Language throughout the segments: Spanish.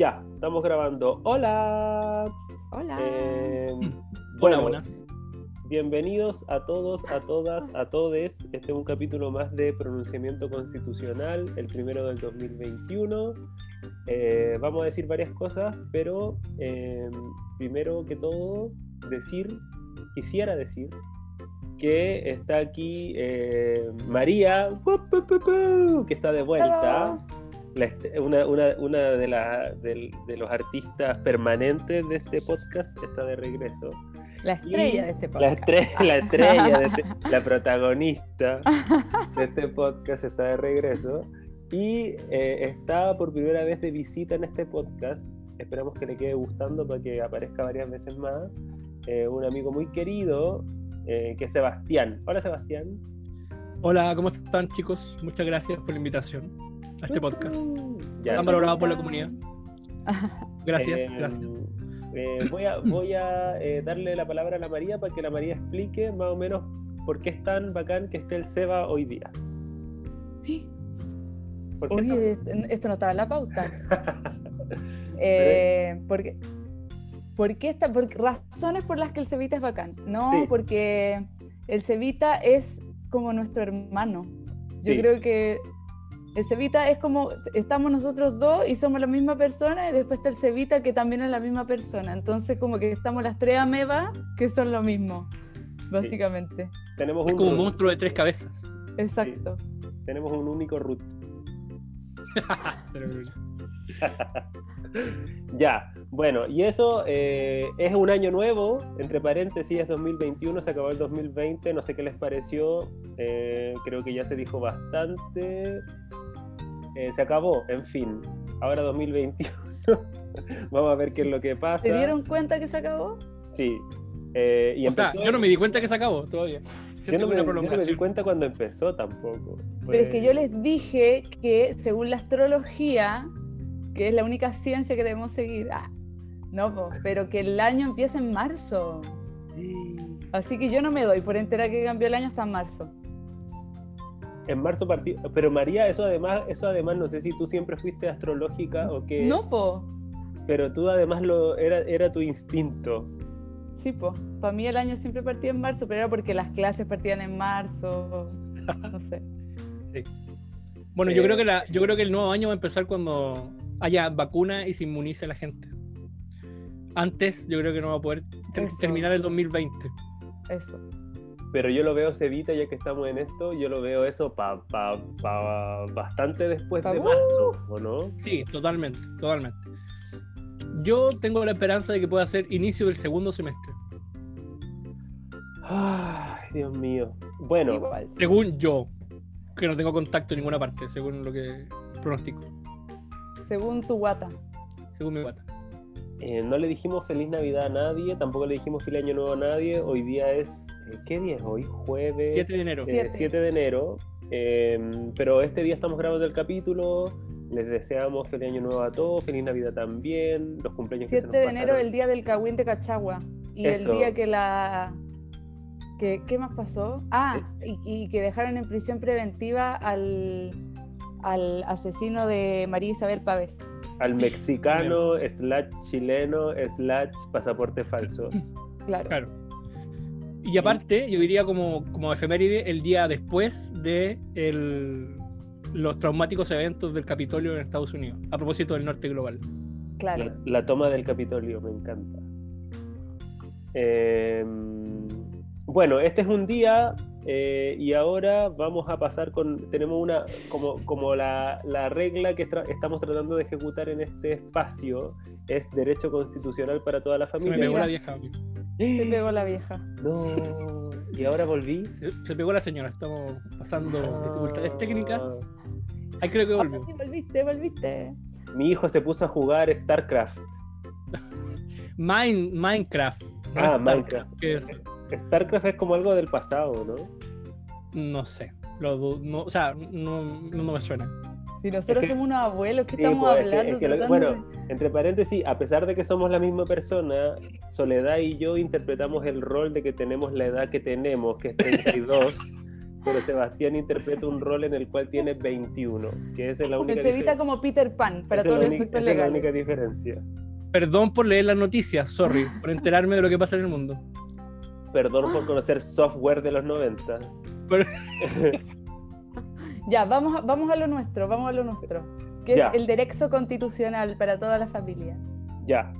Ya, estamos grabando. Hola. Hola. Eh, bueno, buenas. Bienvenidos a todos, a todas, a todes. Este es un capítulo más de pronunciamiento constitucional, el primero del 2021. Eh, vamos a decir varias cosas, pero eh, primero que todo, decir, quisiera decir que está aquí eh, María, que está de vuelta. Una, una- una de, la- del- de los artistas permanentes de este podcast está de regreso. La estrella Y de este La podcast. estrella, la, estrella de este- la protagonista de este podcast está de regreso y eh, está por primera vez de visita en este podcast. Esperamos que le quede gustando para que aparezca varias veces más. Eh, un amigo muy querido eh, que es Sebastián. Hola Sebastián. Hola, ¿cómo están chicos? Muchas gracias por la invitación a este podcast. Ya, Tan valorado por la comunidad. Gracias, Eh, gracias. eh, voy a, voy a eh, darle la palabra a la María para que la María explique más o menos por qué es tan bacán que esté el Seba hoy día. ¿Por qué Oye, esto no estaba en la pauta. Eh, porque, ¿Por qué está? Por razones por las que el Cevita es bacán. No, Sí. porque el Cevita es como nuestro hermano. Yo Sí. creo que el Cevita es como, estamos nosotros dos y somos la misma persona y después está el Cevita que también es la misma persona. Entonces como que estamos las tres amebas que son lo mismo, básicamente. tenemos Es un como un monstruo de tres cabezas. Exacto. tenemos un único root. Ya, bueno, y eso eh, es un año nuevo, entre paréntesis es 2021, se acabó el 2020, no sé qué les pareció, eh, creo que ya se dijo bastante, Eh, se acabó, en fin, ahora 2021, vamos a ver qué es lo que pasa. ¿Se dieron cuenta que se acabó? Sí, eh, y O sea, yo no me di cuenta que se acabó todavía. yo Siento no me, yo no me di cuenta cuando empezó tampoco. Pero es que yo les dije que según la astrología, que es la única ciencia que debemos seguir, ah, no, po, pero que el año empieza en marzo. Así que yo no me doy por entera que cambió el año hasta marzo. En marzo partió, pero María, eso además, eso además, no sé si tú siempre fuiste astrológica o qué, No, po. pero tú además lo era, era tu instinto. Sí, po. Para mí el año siempre partía en marzo, pero era porque las clases partían en marzo. No sé. Sí. Bueno, yo creo que la, yo creo que el nuevo año va a empezar cuando haya vacuna y se inmunice la gente. Antes, yo creo que no va a poder ter- Eso. terminar el 2020. Eso. Pero yo lo veo, Cevita, ya que estamos en esto, yo lo veo eso pa, pa, pa- bastante después Pa- de marzo, ¿o no? Sí, totalmente, totalmente. Yo tengo la esperanza de que pueda ser inicio del segundo semestre. Ay, Dios mío. Bueno, Igual. Según yo, que no tengo contacto en ninguna parte, según lo que pronostico, Según tu guata. según mi pata. Eh, no le dijimos feliz Navidad a nadie, tampoco le dijimos feliz Año Nuevo a nadie. Hoy día es, eh, ¿qué día es hoy? Jueves. 7 de enero. eh, Siete. 7 de enero. Eh, pero este día estamos grabando el capítulo. Les deseamos feliz Año Nuevo a todos, feliz Navidad también, los cumpleaños que se 7 nos de enero, el día del Cagüín de Cachagua. Y Eso. el día que la. Que, ¿Qué más pasó? Ah, Eh, y, y que dejaron en prisión preventiva al, al asesino de María Isabel Pávez. Al mexicano, slash chileno, slash pasaporte falso. Claro. Claro. Y aparte, yo diría como, como efeméride, el día después de el- los traumáticos eventos del Capitolio en Estados Unidos, a propósito del norte global. Claro. La, la toma del Capitolio, me encanta. Eh, bueno, este es un día eh, y ahora vamos a pasar con, tenemos una, como, como la, la regla que tra- estamos tratando de ejecutar en este espacio es derecho constitucional para toda la Se me familia. pegó la vieja. amigo. Se pegó la vieja. No, y ahora volví. Se, se pegó la señora. Estamos pasando Ah. dificultades técnicas. Ahí creo que volvió. Sí, volviste, volviste. Mi hijo se puso a jugar StarCraft. Mine- Minecraft. no Ah, Starcraft, Minecraft. ¿qué es? StarCraft es como algo del pasado, ¿no? No sé. Lo no, o sea, no, no, no me suena. Si nosotros Es que- somos unos abuelos, ¿qué Sí, estamos pues, es que- hablando? es que lo- bueno, entre paréntesis, a pesar de que somos la misma persona, Soledad y yo interpretamos el rol de que tenemos la edad que tenemos, que es 32, pero Sebastián interpreta un rol en el cual tiene 21, que esa es la única Se evita como Peter Pan para todos es los efectos esa es la única diferencia. Perdón por leer las noticias, sorry, por enterarme de lo que pasa en el mundo. Perdón por conocer software de los 90. Pero- Ya, vamos a, vamos a lo nuestro, vamos a lo nuestro. Que Ya. es el derecho constitucional para toda la familia. Ya.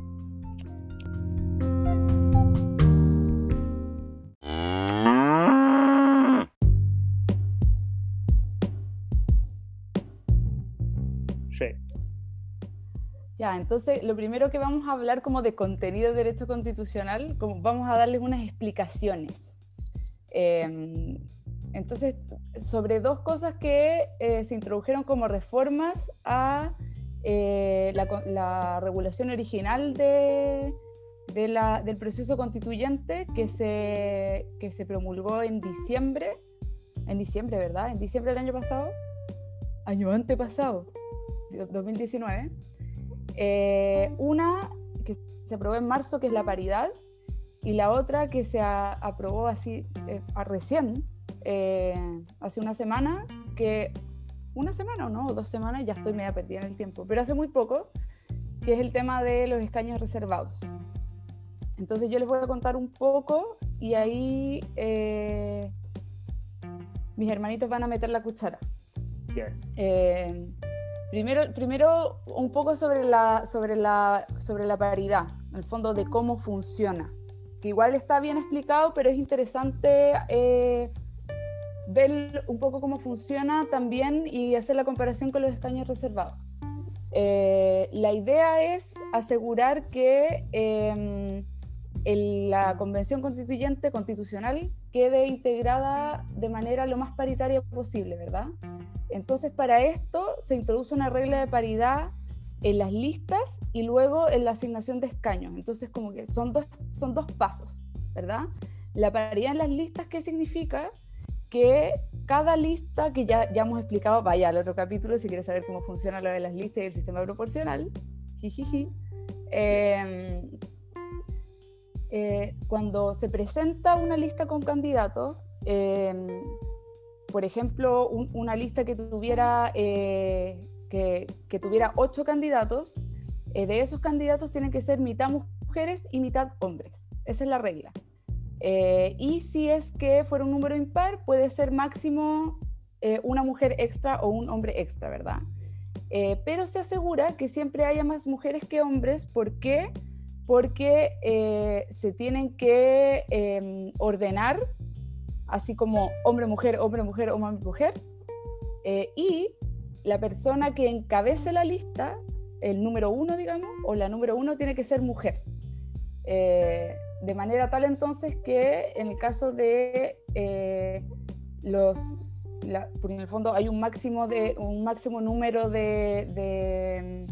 Ya, entonces lo primero que vamos a hablar como de contenido de derecho constitucional, como vamos a darles unas explicaciones. Eh, entonces, sobre dos cosas que eh, se introdujeron como reformas a eh, la, la regulación original de, de la- del proceso constituyente que se, que se promulgó en diciembre, en diciembre, ¿verdad? En diciembre del año pasado, año antepasado, 2019. Eh, una que se aprobó en marzo, que es la paridad, y la otra que se a- aprobó así eh, a recién, eh, hace una semana, que una semana o no, dos semanas, ya estoy media perdida en el tiempo, pero hace muy poco, que es el tema de los escaños reservados. Entonces yo les voy a contar un poco y ahí eh, mis hermanitos van a meter la cuchara. Yes. Eh, primero, primero un poco sobre la, sobre, la, sobre la paridad, en el fondo de cómo funciona, que igual está bien explicado, pero es interesante eh, ver un poco cómo funciona también y hacer la comparación con los escaños reservados. Eh, la idea es asegurar que eh, el- la convención constituyente constitucional quede integrada de manera lo más paritaria posible, ¿verdad? Entonces, para esto se introduce una regla de paridad en las listas y luego en la asignación de escaños. Entonces, como que son dos, son dos pasos, ¿verdad? La paridad en las listas, ¿qué significa? Que cada lista, que ya, ya hemos explicado, vaya al otro capítulo si quieres saber cómo funciona lo de las listas y el sistema proporcional, eh, eh, cuando se presenta una lista con candidatos, eh, por ejemplo, un- una lista que tuviera, eh, que, que tuviera ocho candidatos, eh, de esos candidatos tienen que ser mitad mujeres y mitad hombres. Esa es la regla. Eh, y si es que fuera un número impar, puede ser máximo eh, una mujer extra o un hombre extra, ¿verdad? Pero se asegura que siempre haya más mujeres que hombres. ¿Por qué? Porque eh, se tienen que eh, ordenar así como hombre-mujer, hombre-mujer, hombre-mujer. Eh, y la persona que encabece la lista, el número uno, digamos, o la número uno tiene que ser mujer. Eh, de manera tal entonces que en el caso de eh, los, la- porque en el fondo hay un máximo, de, un máximo número de, de,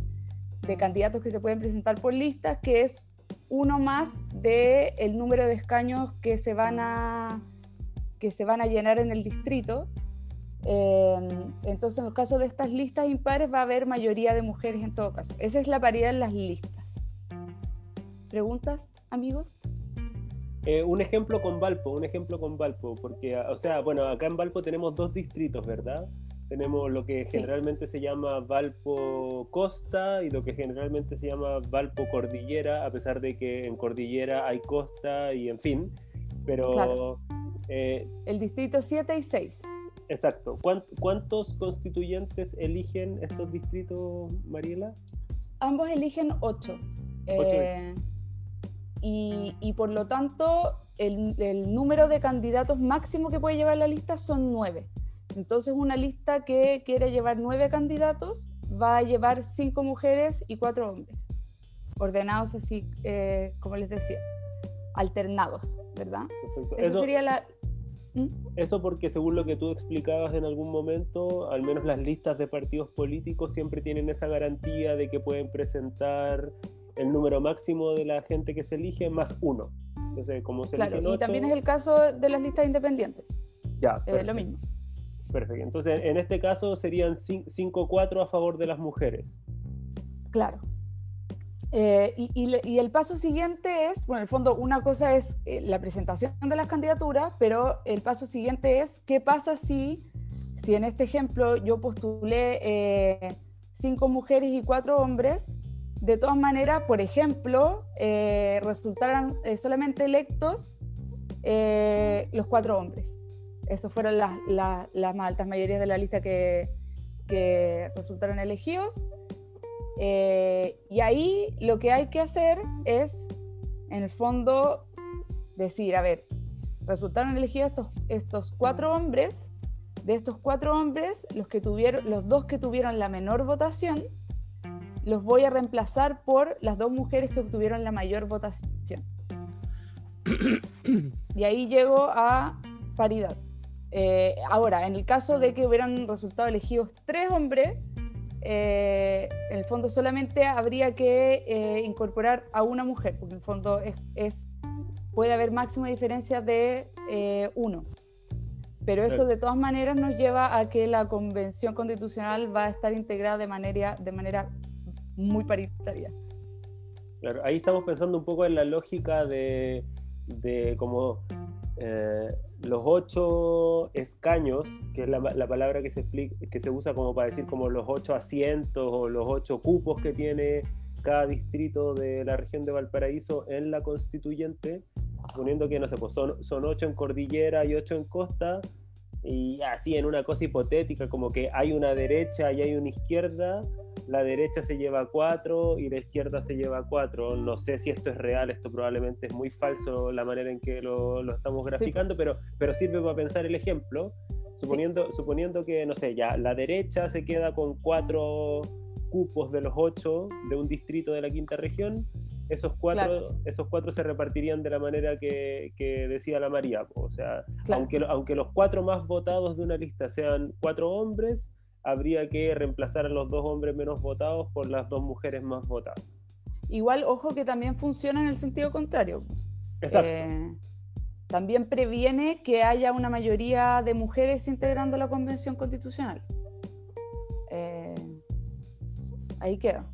de candidatos que se pueden presentar por listas, que es uno más del el número de escaños que se van a que se van a llenar en el distrito. Eh, entonces, en el caso de estas listas impares va a haber mayoría de mujeres en todo caso. Esa es la paridad en las listas. ¿Preguntas, amigos? Eh, un ejemplo con Valpo, un ejemplo con Valpo, porque, o sea, bueno, acá en Valpo tenemos dos distritos, ¿verdad? Tenemos lo que Sí. generalmente se llama Valpo Costa y lo que generalmente se llama Valpo Cordillera, a pesar de que en Cordillera hay costa y en fin. Pero, Claro. eh, El distrito 7 y 6. exacto. ¿Cuán- ¿Cuántos constituyentes eligen estos distritos, Mariela? Ambos eligen 8. Ocho. y, y por lo tanto, el, el número de candidatos máximo que puede llevar la lista son 9. Entonces, una lista que quiere llevar 9 candidatos va a llevar 5 mujeres y 4 hombres. Ordenados así, eh, como les decía, alternados, ¿verdad? Perfecto. Eso- sería la... ¿Mm? Eso porque según lo que tú explicabas en algún momento, al menos las listas de partidos políticos siempre tienen esa garantía de que pueden presentar el número máximo de la gente que se elige más uno. Entonces, como se Claro, y ocho, también es el caso de las listas independientes, ya, eh, lo mismo. Perfecto. Entonces, en este caso serían 5-4 a favor de las mujeres. Claro. Eh, y, el paso siguiente es, bueno, en el fondo una cosa es eh, la presentación de las candidaturas, pero el paso siguiente es qué pasa si, si en este ejemplo yo postulé eh, cinco mujeres y cuatro hombres, de todas maneras, por ejemplo, resultaran solamente electos los cuatro hombres. Esas fueron las, las, las, más altas mayorías de la lista que, que resultaron elegidos. Eh, y ahí lo que hay que hacer es, en el fondo, decir, a ver, resultaron elegidos estos, estos cuatro hombres, de estos cuatro hombres, los, que tuvieron, los dos que tuvieron la menor votación, los voy a reemplazar por las dos mujeres que obtuvieron la mayor votación. Y ahí llego a paridad. Eh, ahora, en el caso de que hubieran resultado elegidos tres hombres, eh, en el fondo solamente habría que eh, incorporar a una mujer, porque en el fondo es, puede haber máxima diferencia de eh, uno. Pero eso de todas maneras nos lleva a que la convención constitucional va a estar integrada de manera, de manera muy paritaria. Claro, ahí estamos pensando un poco en la lógica de, de como los ocho escaños, que es la, palabra que se, explica, que se usa como para decir como los ocho asientos o los ocho cupos que tiene cada distrito de la región de Valparaíso en la constituyente, suponiendo que, no sé, pues son, son ocho en cordillera y ocho en costa, y así en una cosa hipotética, como que hay una derecha y hay una izquierda, la derecha se lleva cuatro y la izquierda se lleva cuatro. No sé si esto es real, esto probablemente es muy falso la manera en que lo, lo estamos graficando, pero, pero sirve para pensar el ejemplo. Suponiendo, suponiendo que, no sé, ya la derecha se queda con cuatro cupos de los ocho de un distrito de la quinta región, esos cuatro, esos cuatro se repartirían de la manera que, que decía la María. O sea, aunque, aunque los cuatro más votados de una lista sean cuatro hombres, habría que reemplazar a los dos hombres menos votados por las dos mujeres más votadas. Igual, ojo que también funciona en el sentido contrario. Exacto. Eh, también previene que haya una mayoría de mujeres integrando la Convención Constitucional. Eh, ahí queda.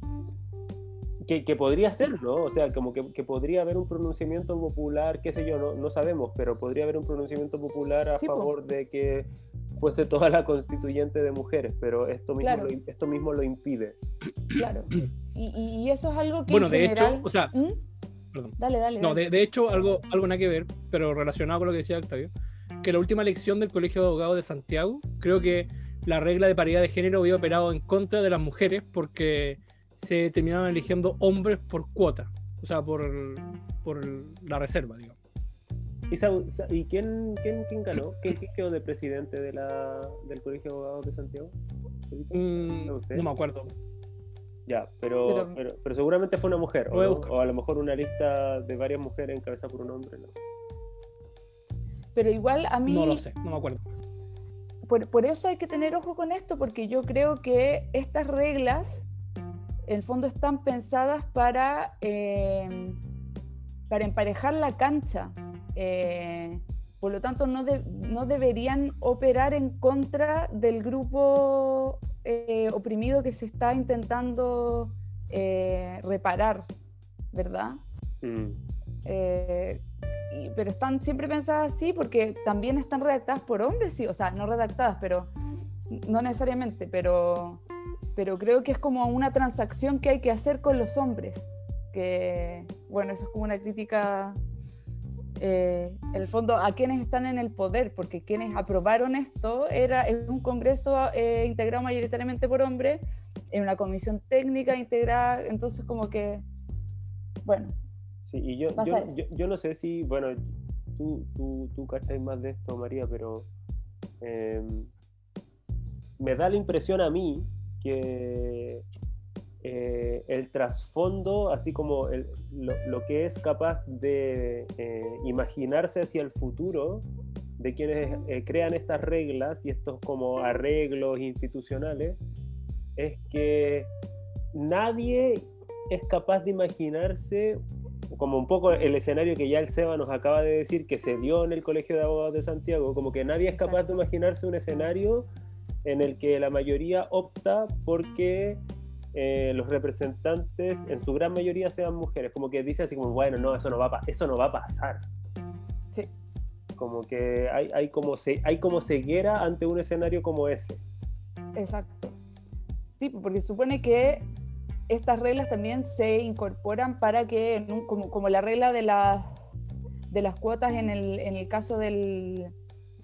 Que, podría ser, ¿no? O sea, como que, podría haber un pronunciamiento popular, qué sé yo, no, no sabemos, pero podría haber un pronunciamiento popular a favor de que fuese toda la constituyente de mujeres, pero esto mismo, lo, esto mismo lo impide. Claro. Y, eso es algo que. Bueno, de hecho, o sea. ¿Mm? Dale, dale. No, De, hecho, algo, algo nada que ver, pero relacionado con lo que decía Octavio, que la última elección del Colegio de Abogados de Santiago, creo que la regla de paridad de género había operado en contra de las mujeres porque se terminaban eligiendo hombres por cuota, o sea, por, por la reserva, digamos. ¿Y, quién, quién, quién, ganó? ¿Quién, quedó de presidente de la, del Colegio de Abogados de Santiago? Mm, ¿No, me acuerdo. Ya, pero, pero, seguramente fue una mujer, o, o, a lo mejor una lista de varias mujeres encabezada por un hombre. ¿no? Pero igual a mí... No lo sé, no me acuerdo. Por, por, eso hay que tener ojo con esto, porque yo creo que estas reglas, en el fondo, están pensadas para, eh, para emparejar la cancha eh, por lo tanto, no, no, deberían operar en contra del grupo eh, oprimido que se está intentando eh, reparar, ¿verdad? Mm. pero están siempre pensadas así porque también están redactadas por hombres, sí, o sea, no redactadas, pero no necesariamente, pero, pero creo que es como una transacción que hay que hacer con los hombres, que, bueno, eso es como una crítica eh, en el fondo a quienes están en el poder, porque quienes aprobaron esto era es un Congreso eh, integrado mayoritariamente por hombres, en una comisión técnica integrada, entonces como que, bueno. Sí, y yo, yo, no sé si, bueno, tú, tú, tú cacháis más de esto, María, pero em, me da la impresión a mí que eh, el trasfondo, así como lo, que es capaz de eh, imaginarse hacia el futuro de quienes eh, crean estas reglas y estos como arreglos institucionales, es que nadie es capaz de imaginarse como un poco el escenario que ya el Seba nos acaba de decir que se dio en el Colegio de Abogados de Santiago, como que nadie es capaz de imaginarse un escenario en el que la mayoría opta porque eh, los representantes en su gran mayoría sean mujeres. Como que dice así como, bueno, no, eso no va a, eso no va a pasar. Sí. Como que hay, hay, como se, hay como ceguera ante un escenario como ese. Exacto. Sí, porque supone que estas reglas también se incorporan para que, como, como la regla de, la, de las cuotas en el, en el caso del,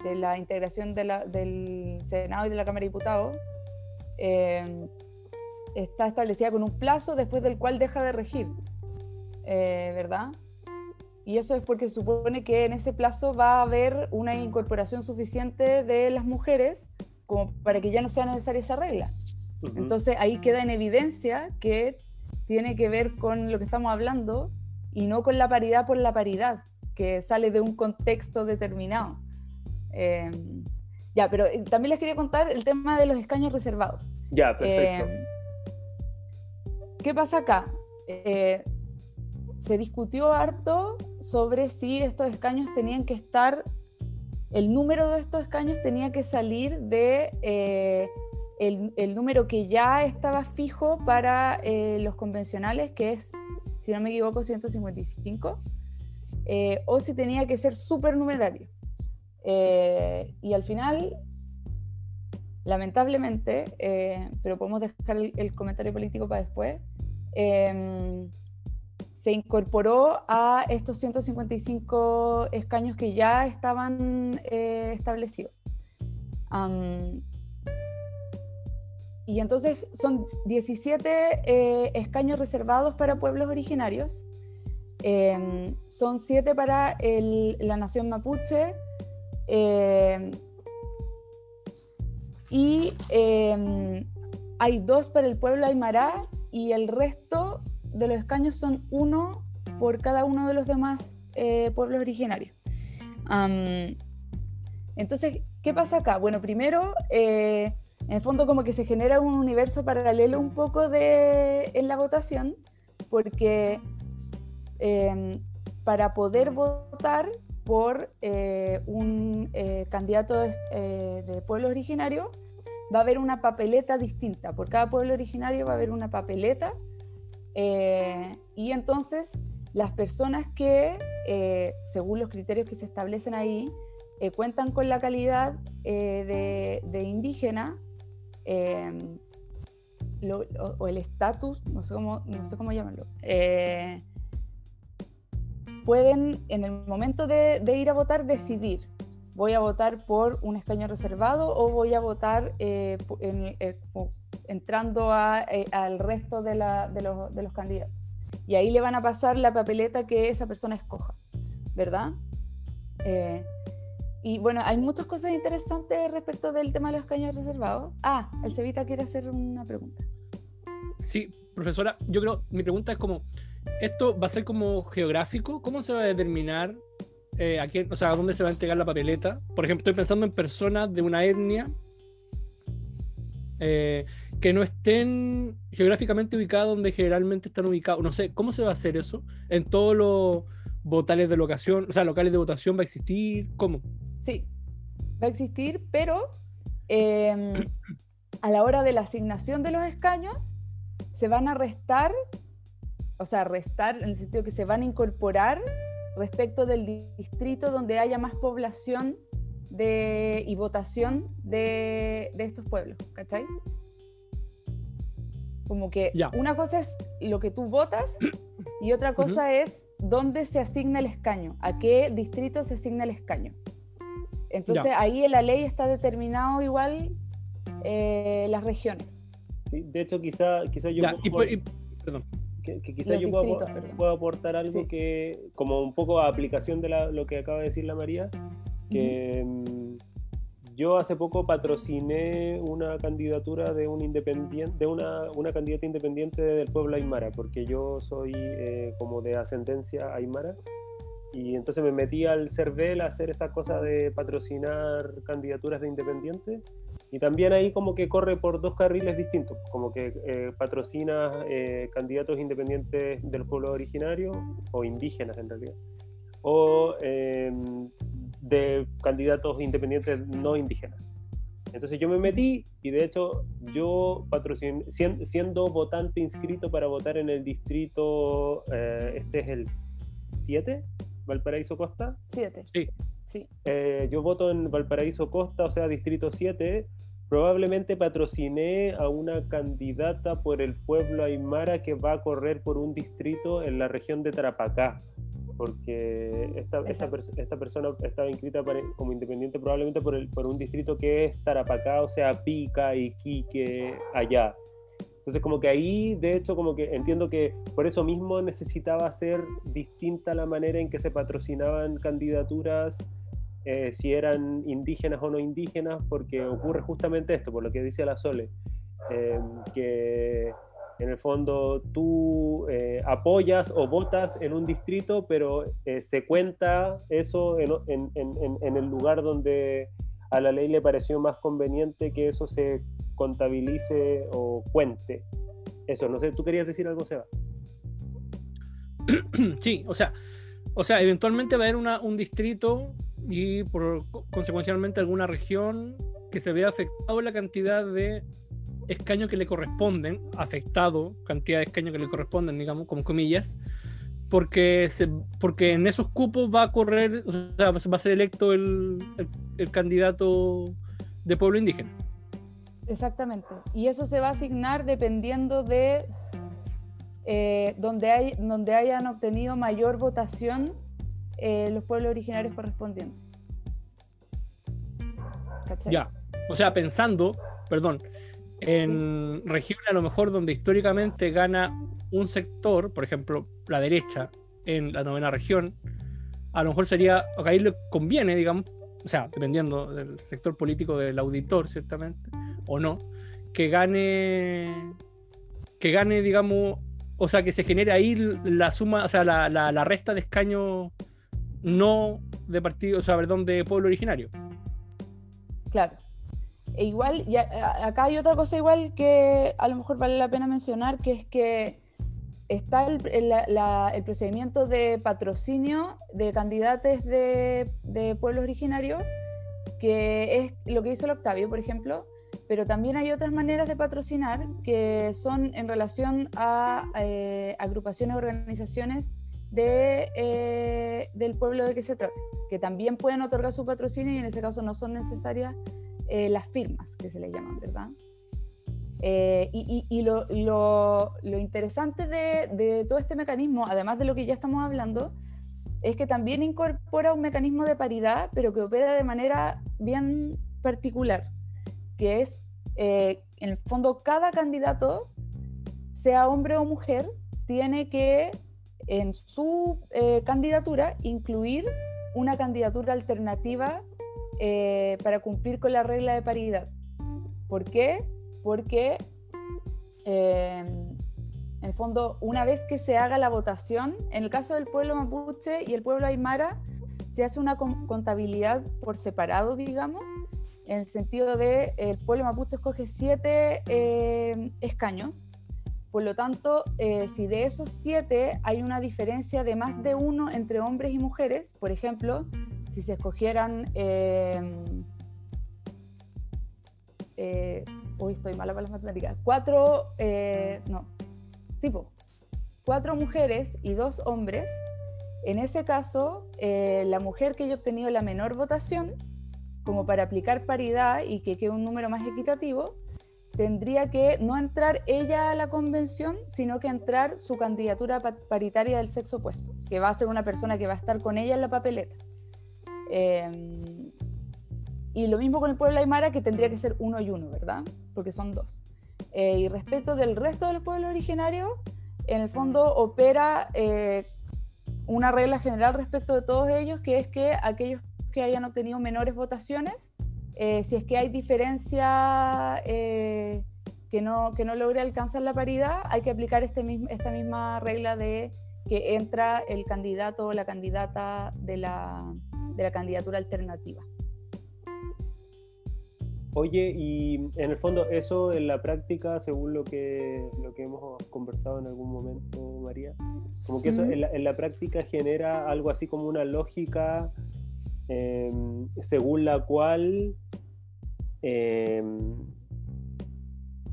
de la integración de la, del Senado y de la Cámara de Diputados, eh, está establecida con un plazo después del cual deja de regir, eh, ¿verdad? Y eso es porque se supone que en ese plazo va a haber una incorporación suficiente de las mujeres como para que ya no sea necesaria esa regla. Entonces ahí queda en evidencia que tiene que ver con lo que estamos hablando y no con la paridad por la paridad, que sale de un contexto determinado. Em, ya, pero eh, también les quería contar el tema de los escaños reservados. Ya, perfecto. Em, ¿Qué pasa acá? Eh, se discutió harto sobre si estos escaños tenían que estar, el número de estos escaños tenía que salir de eh, el, número que ya estaba fijo para los convencionales, que es, si no me equivoco, 155, o si tenía que ser supernumerario. Eh, y al final, lamentablemente, eh, pero podemos dejar el, comentario político para después, em, se incorporó a estos 155 escaños que ya estaban eh, establecidos. y entonces son 17 escaños reservados para pueblos originarios, em, son 7 para la nación mapuche, eh, y em, hay dos para el pueblo Aymara y el resto de los escaños son uno por cada uno de los demás eh, pueblos originarios. entonces, ¿qué pasa acá? Bueno, primero, eh, en el fondo como que se genera un universo paralelo un poco de, en la votación, porque em, para poder votar por eh, un eh, candidato eh, de, pueblo originario, va a haber una papeleta distinta. Por cada pueblo originario va a haber una papeleta y entonces las personas que, según los criterios que se establecen ahí, cuentan con la calidad de, indígena o, el estatus, no sé cómo, no sé cómo llamarlo, pueden en el momento de, ir a votar decidir, voy a votar por un escaño reservado o voy a votar eh, eh, entrando eh, al resto de, los, candidatos. Y ahí le van a pasar la papeleta que esa persona escoja, ¿verdad? y bueno, hay muchas cosas interesantes respecto del tema de los escaños reservados. Ah, el Cevita quiere hacer una pregunta. Sí, profesora, yo creo, mi pregunta es como, esto va a ser como geográfico. ¿Cómo se va a determinar eh, a quién, o sea, dónde se va a entregar la papeleta? Por ejemplo, estoy pensando en personas de una etnia eh, que no estén geográficamente ubicadas donde generalmente están ubicados. No sé, ¿cómo se va a hacer eso? ¿En todos los votales de locación, o sea, locales de votación va a existir? ¿Cómo? Sí, va a existir, pero em, a la hora de la asignación de los escaños se van a restar o sea, restar en el sentido que se van a incorporar respecto del distrito donde haya más población de, y votación de, estos pueblos, ¿cachai? Como que una cosa es lo que tú votas y otra cosa es dónde se asigna el escaño, a qué distrito se asigna el escaño. Entonces ahí en la ley está determinado igual eh, las regiones. Sí, de hecho quizá, quizá yo... perdón que, quizás yo pueda, aportar algo que, como un poco a aplicación de lo que acaba de decir la María, que mm, yo hace poco patrociné una candidatura de un independiente, de una, una candidata independiente del pueblo Aymara, porque yo soy eh, como de ascendencia Aymara. Y entonces me metí al CERVEL a hacer esa cosa de patrocinar candidaturas de independientes y también ahí como que corre por dos carriles distintos, como que eh, patrocina eh, candidatos independientes del pueblo originario o indígenas en realidad, o em, de candidatos independientes no indígenas. Entonces yo me metí y de hecho yo patrociné, siendo votante inscrito para votar en el distrito, eh, este es el 7, Valparaíso Costa. 7. Sí. Sí. Eh, yo voto en Valparaíso Costa, o sea, distrito 7. Probablemente patrociné a una candidata por el pueblo Aymara que va a correr por un distrito en la región de Tarapacá porque esta, esta, persona estaba inscrita como independiente probablemente por, el, por un distrito que es Tarapacá, o sea, Pica, y Quique allá. Entonces como que ahí, de hecho, como que entiendo que por eso mismo necesitaba ser distinta la manera en que se patrocinaban candidaturas, eh, si eran indígenas o no indígenas, porque ocurre justamente esto, por lo que dice la Sole, eh, que en el fondo tú eh, apoyas o votas en un distrito, pero eh, se cuenta eso en, el lugar donde a la ley le pareció más conveniente que eso se contabilice o cuente. Eso, no sé, ¿tú querías decir algo, Seba? Sí, o sea, o sea, eventualmente va a haber un distrito y por consecuencialmente alguna región que se vea afectado la cantidad de escaños que le corresponden, afectado, cantidad de escaños que le corresponden, digamos, como comillas, porque, se, porque en esos cupos va a correr, o sea, va a ser electo el, el, candidato de pueblo indígena. Exactamente. Y eso se va a asignar dependiendo de eh, donde, hay, donde hayan obtenido mayor votación eh, los pueblos originarios correspondientes. Ya, o sea, pensando, perdón, en regiones a lo mejor donde históricamente gana un sector, por ejemplo, la derecha en la novena región, a lo mejor sería, o ahí le conviene, digamos, o sea, dependiendo del sector político del auditor, ciertamente, o no, que gane, que gane, digamos, o sea, que se genere ahí la suma, o sea, la, la, la resta de escaños no de partido, o sea, perdón, de pueblo originario. Claro. E igual, y acá hay otra cosa igual que a lo mejor vale la pena mencionar, que es que está el, el, procedimiento de patrocinio de candidatos de, de, pueblos originarios, que es lo que hizo el Octavio, por ejemplo, pero también hay otras maneras de patrocinar que son en relación a eh, agrupaciones, organizaciones de, eh, del pueblo de que se trata, que también pueden otorgar su patrocinio y en ese caso no son necesarias eh, las firmas, que se le llaman, ¿verdad? Eh, y, lo, interesante de, todo este mecanismo, además de lo que ya estamos hablando, es que también incorpora un mecanismo de paridad, pero que opera de manera bien particular, que es, eh, en el fondo, cada candidato, sea hombre o mujer, tiene que en su candidatura incluir una candidatura alternativa eh, para cumplir con la regla de paridad. ¿Por qué? Porque eh, en fondo, una vez que se haga la votación, en el caso del pueblo mapuche y el pueblo aymara, se hace una contabilidad por separado, digamos, en el sentido de el pueblo mapuche escoge siete eh, escaños. Por lo tanto, si de esos siete hay una diferencia de más de uno entre hombres y mujeres, por ejemplo, si se escogieran... Em, eh, uy, estoy mala para las matemáticas. Cuatro, eh, no, sí, cuatro mujeres y dos hombres. En ese caso, eh, la mujer que haya obtenido la menor votación, como para aplicar paridad y que quede un número más equitativo, tendría que no entrar ella a la convención, sino que entrar su candidatura paritaria del sexo opuesto, que va a ser una persona que va a estar con ella en la papeleta. Em, y lo mismo con el pueblo aymara, que tendría que ser uno y uno, ¿verdad? Porque son dos. Eh, y respecto del resto de los pueblos originarios, en el fondo opera eh, una regla general respecto de todos ellos, que es que aquellos que hayan obtenido menores votaciones, eh, si es que hay diferencia que, no, que no logre alcanzar la paridad, hay que aplicar este esta misma regla de que entra el candidato o la candidata de la, de la candidatura alternativa. Oye, y en el fondo eso en la práctica, según lo que, lo que hemos conversado en algún momento, María, como que eso en, la, práctica genera algo así como una lógica em, según la cual eh,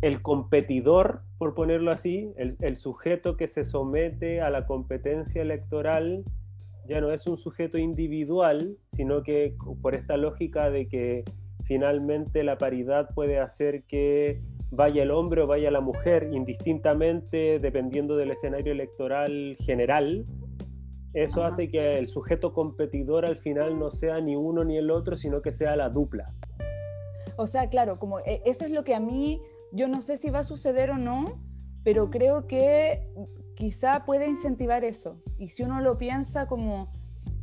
el competidor, por ponerlo así, el, sujeto que se somete a la competencia electoral, ya no es un sujeto individual, sino que por esta lógica de que finalmente la paridad puede hacer que vaya el hombre o vaya la mujer, indistintamente dependiendo del escenario electoral general, eso hace que el sujeto competidor al final no sea ni uno ni el otro, sino que sea la dupla. O sea, claro, como eh, eso es lo que a mí, yo no sé si va a suceder o no, pero creo que quizá puede incentivar eso. Y si uno lo piensa como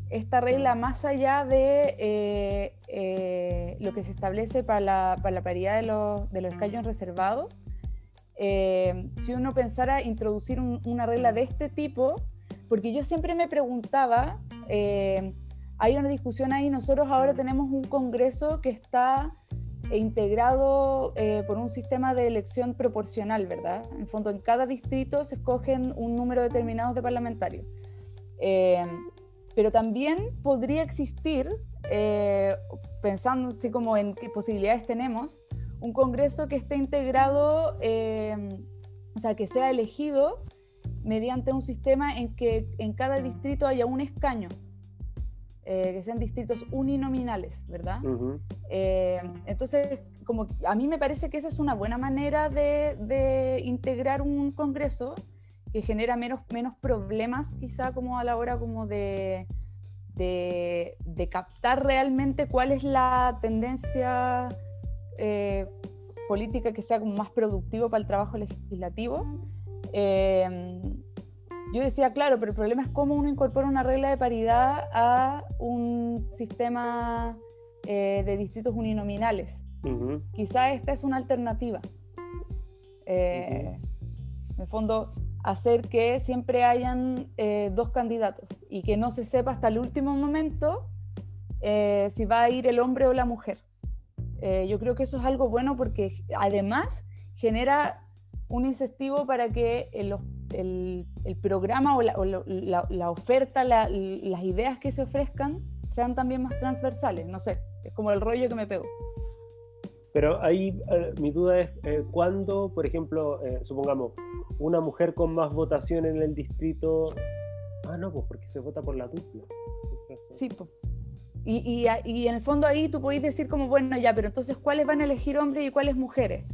esta regla más allá de eh, eh, lo que se establece para la, para la paridad de los, de los escaños reservados, si uno pensara introducir una regla de este tipo, porque yo siempre me preguntaba, eh, hay una discusión ahí, nosotros ahora tenemos un Congreso que está integrado eh, por un sistema de elección proporcional, ¿verdad? En fondo, en cada distrito se escogen un número determinado de parlamentarios. Eh, pero también podría existir, pensando así como en qué posibilidades tenemos, un Congreso que esté integrado, o sea, que sea elegido mediante un sistema en que en cada distrito haya un escaño, eh, que sean distritos uninominales, ¿verdad? Eh, entonces, como a mí me parece que esa es una buena manera de, integrar un congreso que genera menos, menos problemas quizá como a la hora como de, de, captar realmente cuál es la tendencia eh, política que sea como más productivo para el trabajo legislativo Em, yo decía, claro, pero el problema es cómo uno incorpora una regla de paridad a un sistema eh, de distritos uninominales. Quizá esta es una alternativa. Eh, en el fondo, hacer que siempre hayan eh, dos candidatos y que no se sepa hasta el último momento si va a ir el hombre o la mujer. yo creo que eso es algo bueno porque además genera un incentivo para que el, el, programa o, la, la, oferta, las ideas que se ofrezcan sean también más transversales. No sé, es como el rollo que me pego. Pero ahí eh, mi duda es, eh, ¿cuándo, por ejemplo, eh, supongamos, una mujer con más votación en el distrito... Ah, no, pues porque se vota por la dupla. Sí, pues. Y, y, y, en el fondo ahí tú podéis decir como, bueno, ya, pero entonces, ¿cuáles van a elegir hombres y cuáles mujeres?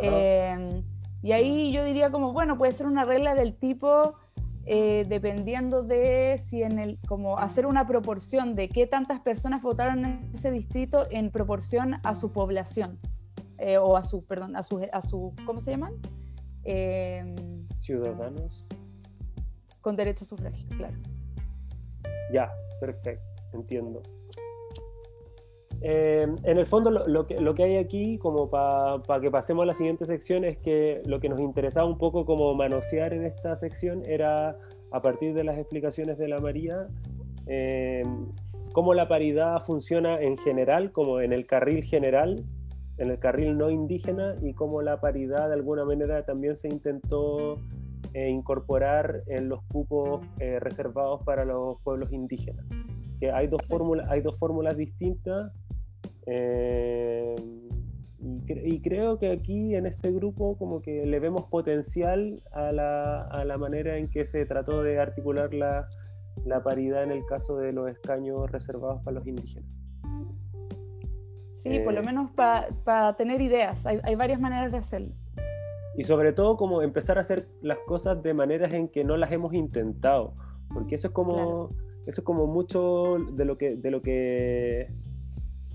Eh, y ahí yo diría como, bueno, puede ser una regla del tipo, eh, dependiendo de si en el, como hacer una proporción de qué tantas personas votaron en ese distrito en proporción a su población, eh, o a su, perdón, a su, a su ¿cómo se llaman? Em, Ciudadanos. Con derecho a sufragio, claro. Ya, perfecto, entiendo. Eh, en el fondo, lo, que, lo, que, hay aquí, como para que pasemos a la siguiente sección, es que lo que nos interesaba un poco como manosear en esta sección era, a partir de las explicaciones de la María, eh, cómo la paridad funciona en general, como en el carril general, en el carril no indígena, y cómo la paridad de alguna manera también se intentó eh, incorporar en los cupos reservados para los pueblos indígenas. Que hay dos fórmulas, hay dos fórmulas distintas eh, y, creo que aquí en este grupo como que le vemos potencial a la, a la manera en que se trató de articular la, la paridad en el caso de los escaños reservados para los indígenas. Sí, por lo eh, menos para tener ideas. Hay, hay, varias maneras de hacerlo. Y sobre todo como empezar a hacer las cosas de maneras en que no las hemos intentado. Porque eso es como, eso es como mucho de lo que, de lo que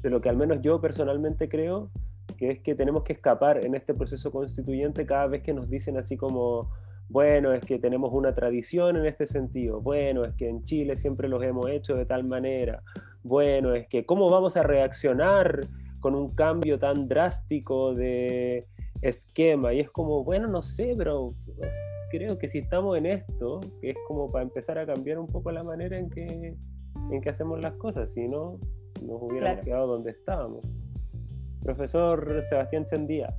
de lo que al menos yo personalmente creo, que es que tenemos que escapar en este proceso constituyente cada vez que nos dicen así como, bueno, es que tenemos una tradición en este sentido, bueno, es que en Chile siempre los hemos hecho de tal manera, bueno, es que cómo vamos a reaccionar con un cambio tan drástico de esquema, y es como, bueno, no sé, pero creo que si estamos en esto, que es como para empezar a cambiar un poco la manera en que, en que hacemos las cosas, si no, nos hubiéramos quedado donde estábamos. Profesor Sebastián Chendía.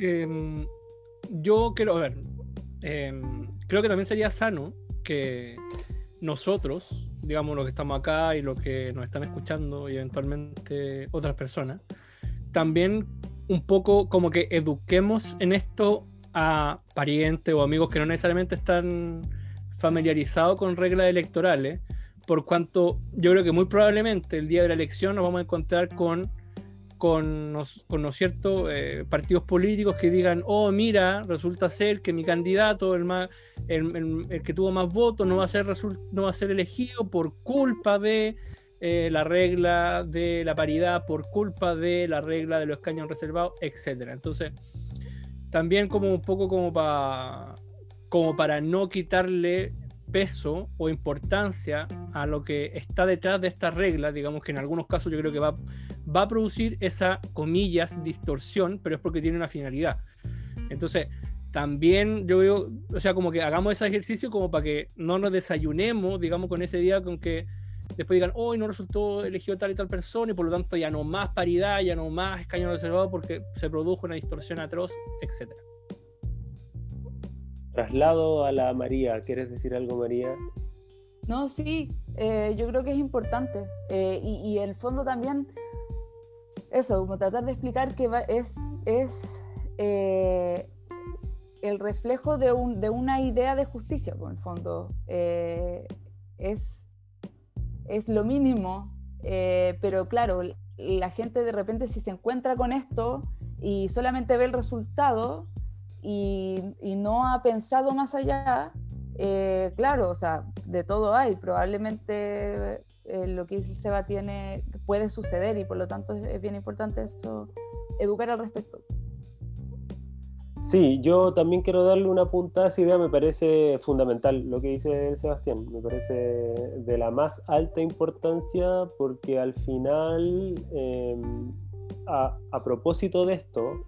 Em, yo quiero, a ver, em, creo que también sería sano que nosotros, digamos, los que estamos acá y los que nos están escuchando y eventualmente otras personas, también un poco como que eduquemos en esto a parientes o amigos que no necesariamente están familiarizados con reglas electorales, por cuanto yo creo que muy probablemente el día de la elección nos vamos a encontrar con con, con ¿no cierto? Eh, partidos políticos que digan, oh, mira, resulta ser que mi candidato, el, más, el, que tuvo más votos, no va a ser, no va a ser elegido por culpa de eh, la regla de la paridad, por culpa de la regla de los escaños reservados, etc. Entonces, también como un poco como para como para no quitarle peso o importancia a lo que está detrás de esta regla, digamos que en algunos casos yo creo que va, va a producir esa, comillas, distorsión, pero es porque tiene una finalidad. Entonces, también yo veo, o sea, como que hagamos ese ejercicio como para que no nos desayunemos, digamos, con ese día con que después digan, hoy no resultó elegido tal y tal persona y por lo tanto ya no más paridad, ya no más escaño reservado porque se produjo una distorsión atroz, etcétera traslado a la María. ¿Quieres decir algo, María? No, sí, eh, yo creo que es importante. Eh, y, en el fondo también, eso, como tratar de explicar que es, es eh, el reflejo de, un, de, una idea de justicia, en el fondo. es, es lo mínimo, pero claro, la gente de repente si se encuentra con esto y solamente ve el resultado, y, no ha pensado más allá, eh, claro, o sea, de todo hay, probablemente eh, lo que dice Seba tiene, puede suceder y por lo tanto es, bien importante eso, educar al respecto. Sí, yo también quiero darle una punta a esa idea, me parece fundamental lo que dice Sebastián, me parece de la más alta importancia porque al final, em, a, a propósito de esto,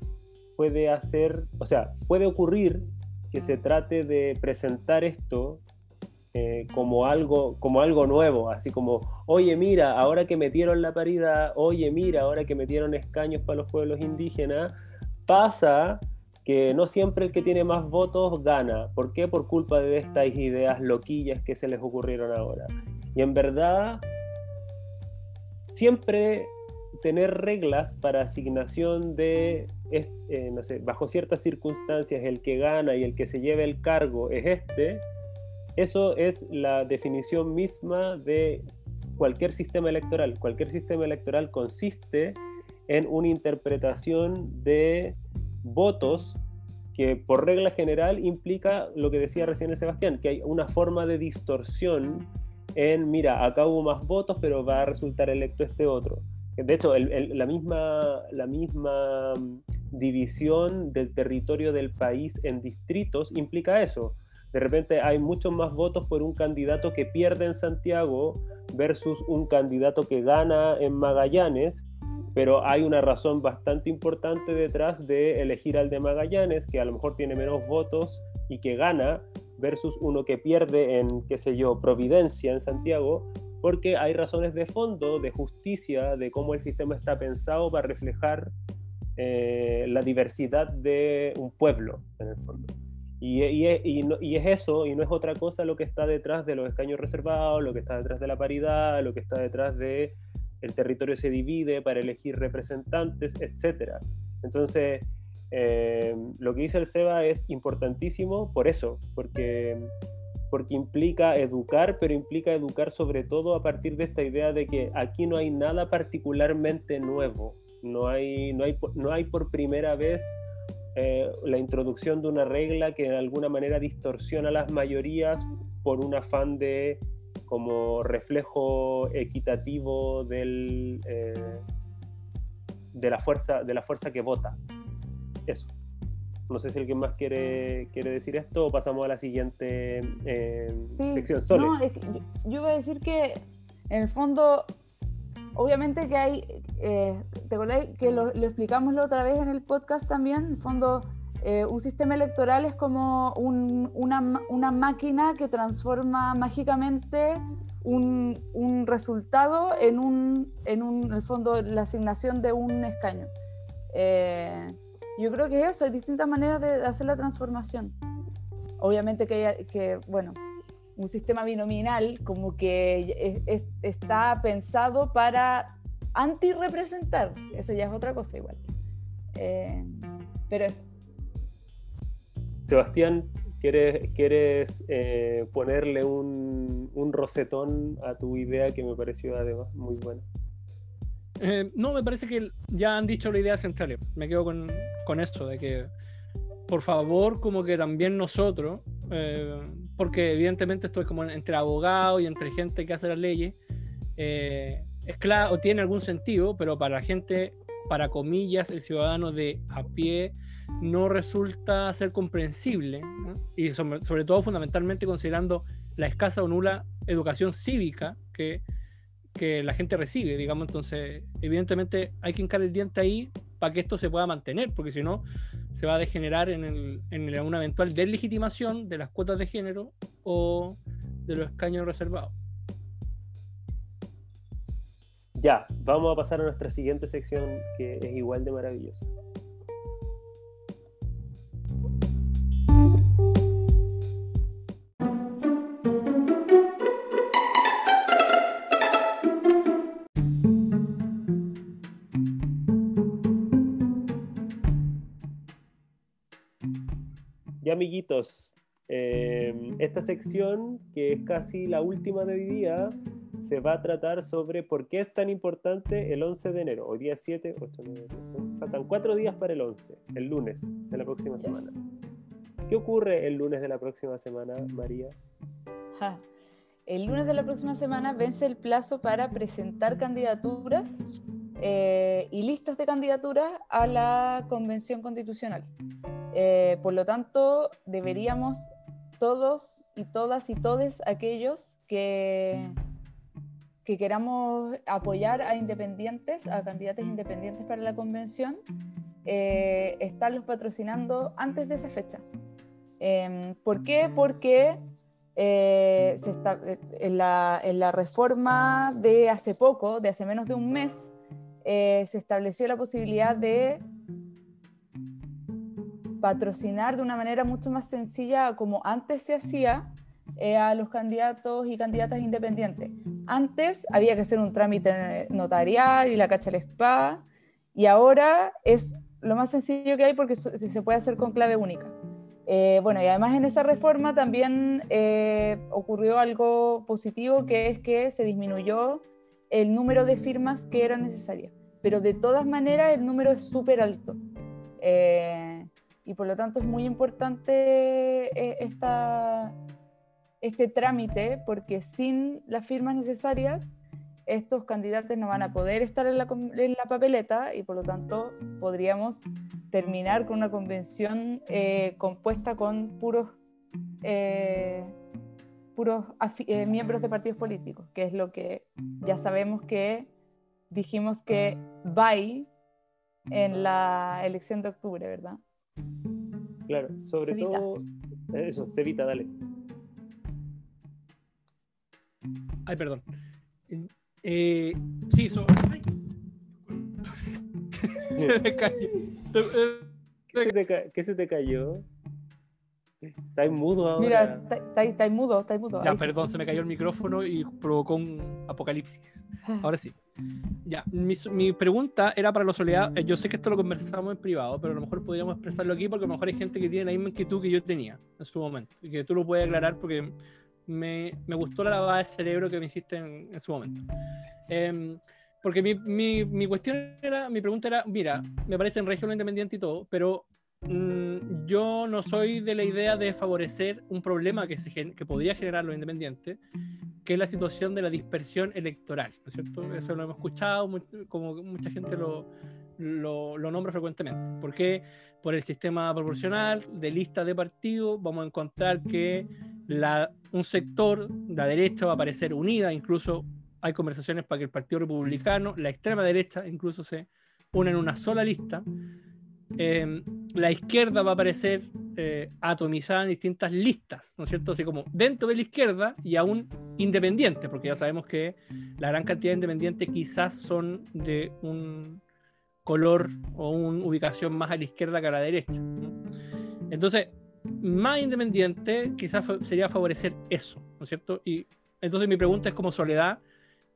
puede hacer, o sea, puede ocurrir que se trate de presentar esto eh, como, algo, como algo nuevo, así como, oye, mira, ahora que metieron la paridad, oye, mira, ahora que metieron escaños para los pueblos indígenas, pasa que no siempre el que tiene más votos gana. ¿Por qué? Por culpa de estas ideas loquillas que se les ocurrieron ahora. Y en verdad, siempre tener reglas para asignación de, eh, bajo ciertas circunstancias el que gana y el que se lleve el cargo es este, eso es la definición misma de cualquier sistema electoral. Cualquier sistema electoral consiste en una interpretación de votos que por regla general implica lo que decía recién Sebastián, que hay una forma de distorsión en, mira, acá hubo más votos, pero va a resultar electo este otro. De hecho, la, misma, la misma mm, división del territorio del país en distritos implica eso. De repente hay muchos más votos por un candidato que pierde en Santiago versus un candidato que gana en Magallanes, pero hay una razón bastante importante detrás de elegir al de Magallanes, que a lo mejor tiene menos votos y que gana, versus uno que pierde en, qué sé yo, Providencia en Santiago, porque hay razones de fondo, de justicia, de cómo el sistema está pensado para reflejar eh, la diversidad de un pueblo, en el fondo. Y, es eso, y no es otra cosa lo que está detrás de los escaños reservados, lo que está detrás de la paridad, lo que está detrás de el territorio se divide para elegir representantes, etc. Entonces, eh, lo que dice el SEBA es importantísimo por eso, porque porque implica educar, pero implica educar sobre todo a partir de esta idea de que aquí no hay nada particularmente nuevo, no hay, no hay, no hay por primera vez eh, la introducción de una regla que de alguna manera distorsiona las mayorías por un afán de como reflejo equitativo del, eh, de, la fuerza, de la fuerza que vota. Eso. No sé si alguien más quiere, quiere decir esto o pasamos a la siguiente eh, sección. Sole. No, es que yo, iba a decir que en el fondo, obviamente que hay, eh, ¿te acordás que lo, explicamos la otra vez en el podcast también? En el fondo, eh, un sistema electoral es como una, una, máquina que transforma mágicamente un, un resultado en, un, en, un, en el fondo, la asignación de un escaño. Eh, yo creo que eso, hay distintas maneras de hacer la transformación. Obviamente que, bueno, un sistema binominal como que está pensado para anti-representar, eso ya es otra cosa igual. Eh, pero eso. Sebastián, ¿quieres, quieres eh, ponerle un, un rosetón a tu idea que me pareció además muy buena? Eh, no, me parece que ya han dicho la idea central. Me quedo con, con esto, de que por favor, como que también nosotros, eh, porque evidentemente esto es como entre abogados y entre gente que hace las leyes, eh, es claro, o tiene algún sentido, pero para la gente, para comillas, el ciudadano de a pie, no resulta ser comprensible, y sobre, sobre, todo fundamentalmente considerando la escasa o nula educación cívica que, que la gente recibe, digamos, entonces evidentemente hay que hincar el diente ahí para que esto se pueda mantener, porque si no se va a degenerar en, en una eventual deslegitimación de las cuotas de género o de los escaños reservados. Ya, vamos a pasar a nuestra siguiente sección que es igual de maravillosa. Amiguitos, em, esta sección, que es casi la última de hoy día, se va a tratar sobre por qué es tan importante el 11 de enero. Hoy día 7, 8, 9, 10, faltan cuatro días para el 11, el lunes de la próxima semana. ¿Qué ocurre el lunes de la próxima semana, María? El lunes de la próxima semana vence el plazo para presentar candidaturas eh, y listas de candidaturas a la Convención Constitucional. Eh, por lo tanto, deberíamos todos y todas y todos aquellos que, que queramos apoyar a independientes, a candidatos independientes para la convención, eh, estarlos patrocinando antes de esa fecha. Em, ¿Por qué? Porque eh, se está, en, la, en, la, reforma de hace poco, de hace menos de un mes, se estableció la posibilidad de patrocinar de una manera mucho más sencilla como antes se hacía eh, a los candidatos y candidatas independientes. Antes había que hacer un trámite notarial y la cacha del spa y ahora es lo más sencillo que hay porque se puede hacer con clave única. Eh, bueno, y además en esa reforma también eh, ocurrió algo positivo que es que se disminuyó el número de firmas que eran necesarias, pero de todas maneras el número es súper alto. Y por lo tanto es muy importante eh, este trámite porque sin las firmas necesarias estos candidatos no van a poder estar en la, papeleta y por lo tanto podríamos terminar con una convención eh, compuesta con puros, eh, puros miembros de partidos políticos, que es lo que ya sabemos que dijimos que va en la elección de octubre, ¿verdad? Claro, sobre todo eso, Cevita, dale. Ay, perdón. Eh, sí, so... se me cayó. ¿Qué se te, cayó? Está mudo ahora. Mira, está, mudo, está mudo. Ya, perdón, se me cayó el micrófono y provocó un apocalipsis. Ahora sí. Ya, mi, pregunta era para los soledad. Eh, yo sé que esto lo conversamos en privado, pero a lo mejor podríamos expresarlo aquí porque a lo mejor hay gente que tiene la misma inquietud que yo tenía en su momento. Y que tú lo puedes aclarar porque me, me gustó la lavada de cerebro que me hiciste en, en su momento. Em, porque mi, mi, mi, cuestión era, mi pregunta era, mira, me parece en régimen independiente y todo, pero Mm, yo no soy de la idea de favorecer un problema que, se, que podría generar los independientes, que es la situación de la dispersión electoral, ¿no es cierto? Eso lo hemos escuchado, como mucha gente lo, lo, lo nombra frecuentemente. porque Por el sistema proporcional de lista de partidos vamos a encontrar que la, un sector, la derecha va a aparecer unida, incluso hay conversaciones para que el Partido Republicano, la extrema derecha incluso se unen en una sola lista Em, la izquierda va a aparecer eh, atomizada en distintas listas, ¿no es cierto? Así como dentro de la izquierda y aún independiente, porque ya sabemos que la gran cantidad de independientes quizás son de un color o una ubicación más a la izquierda que a la derecha. Entonces, más independiente quizás sería favorecer eso, ¿no es cierto? Y entonces mi pregunta es como Soledad,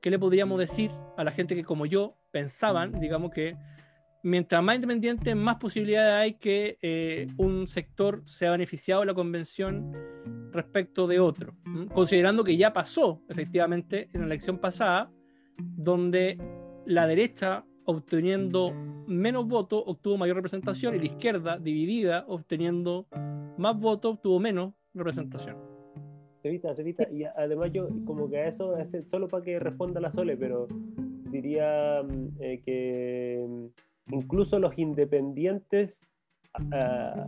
¿qué le podríamos decir a la gente que como yo pensaban, digamos que mientras más independiente, más posibilidades hay que eh, un sector sea beneficiado de la convención respecto de otro. Considerando que ya pasó, efectivamente, en la elección pasada, donde la derecha, obteniendo menos votos, obtuvo mayor representación y la izquierda, dividida, obteniendo más votos, obtuvo menos representación. Sevita, Sevita, y además yo como que a eso, es solo para que responda la Sole, pero diría mm, eh, que mm, incluso los independientes ah,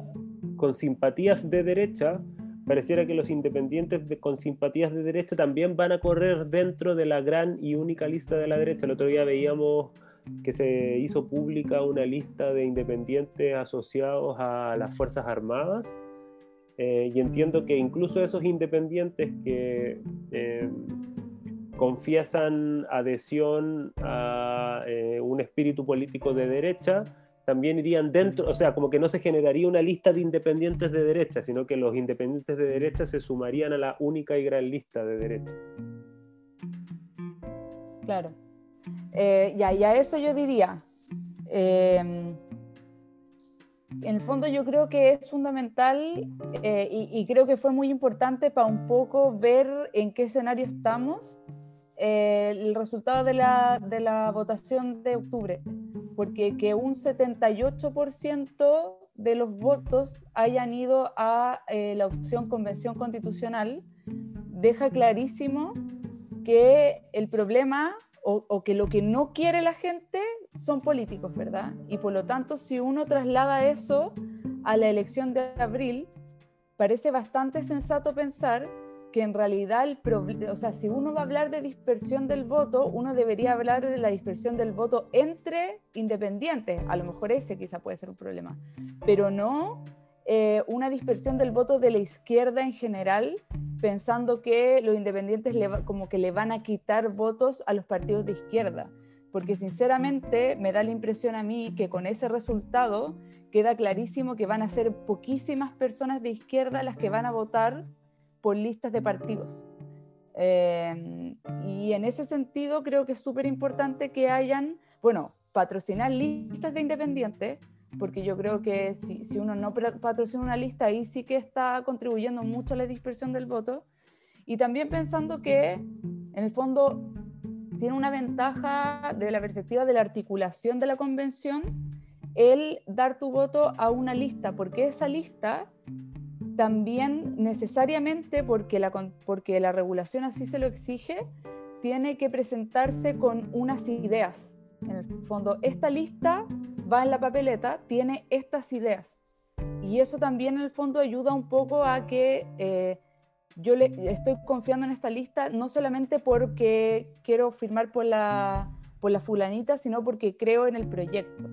con simpatías de derecha, pareciera que los independientes con simpatías de derecha también van a correr dentro de la gran y única lista de la derecha. El otro día veíamos que se hizo pública una lista de independientes asociados a las Fuerzas Armadas eh, y entiendo que incluso esos independientes que eh, confiesan adhesión a eh, un espíritu político de derecha, también irían dentro, o sea, como que no se generaría una lista de independientes de derecha, sino que los independientes de derecha se sumarían a la única y gran lista de derecha. Claro. y a eso yo diría, en el fondo yo creo que es fundamental eh, y, creo que fue muy importante para un poco ver en qué escenario estamos eh, el resultado de la, de la, votación de octubre, porque que un 78% de los votos hayan ido a eh, la opción convención constitucional deja clarísimo que el problema o, que lo que no quiere la gente son políticos, ¿verdad? Y por lo tanto, si uno traslada eso a la elección de abril, parece bastante sensato pensar que en realidad el o sea, si uno va a hablar de dispersión del voto, uno debería hablar de la dispersión del voto entre independientes. A lo mejor ese quizá puede ser un problema, pero no eh, una dispersión del voto de la izquierda en general, pensando que los independientes como que le van a quitar votos a los partidos de izquierda. Porque sinceramente me da la impresión a mí que con ese resultado queda clarísimo que van a ser poquísimas personas de izquierda las que van a votar por listas de partidos. Eh, y en ese sentido creo que es súper importante que hayan, bueno, patrocinar listas de independientes, porque yo creo que si, si, uno no patrocina una lista, ahí sí que está contribuyendo mucho a la dispersión del voto. Y también pensando que, en el fondo, tiene una ventaja de la perspectiva de la articulación de la convención el dar tu voto a una lista, porque esa lista también necesariamente, porque la, regulación así se lo exige, tiene que presentarse con unas ideas. En el fondo, esta lista va en la papeleta, tiene estas ideas. Y eso también en el fondo ayuda un poco a que eh, yo le, estoy confiando en esta lista, no solamente porque quiero firmar por la, por la fulanita, sino porque creo en el proyecto.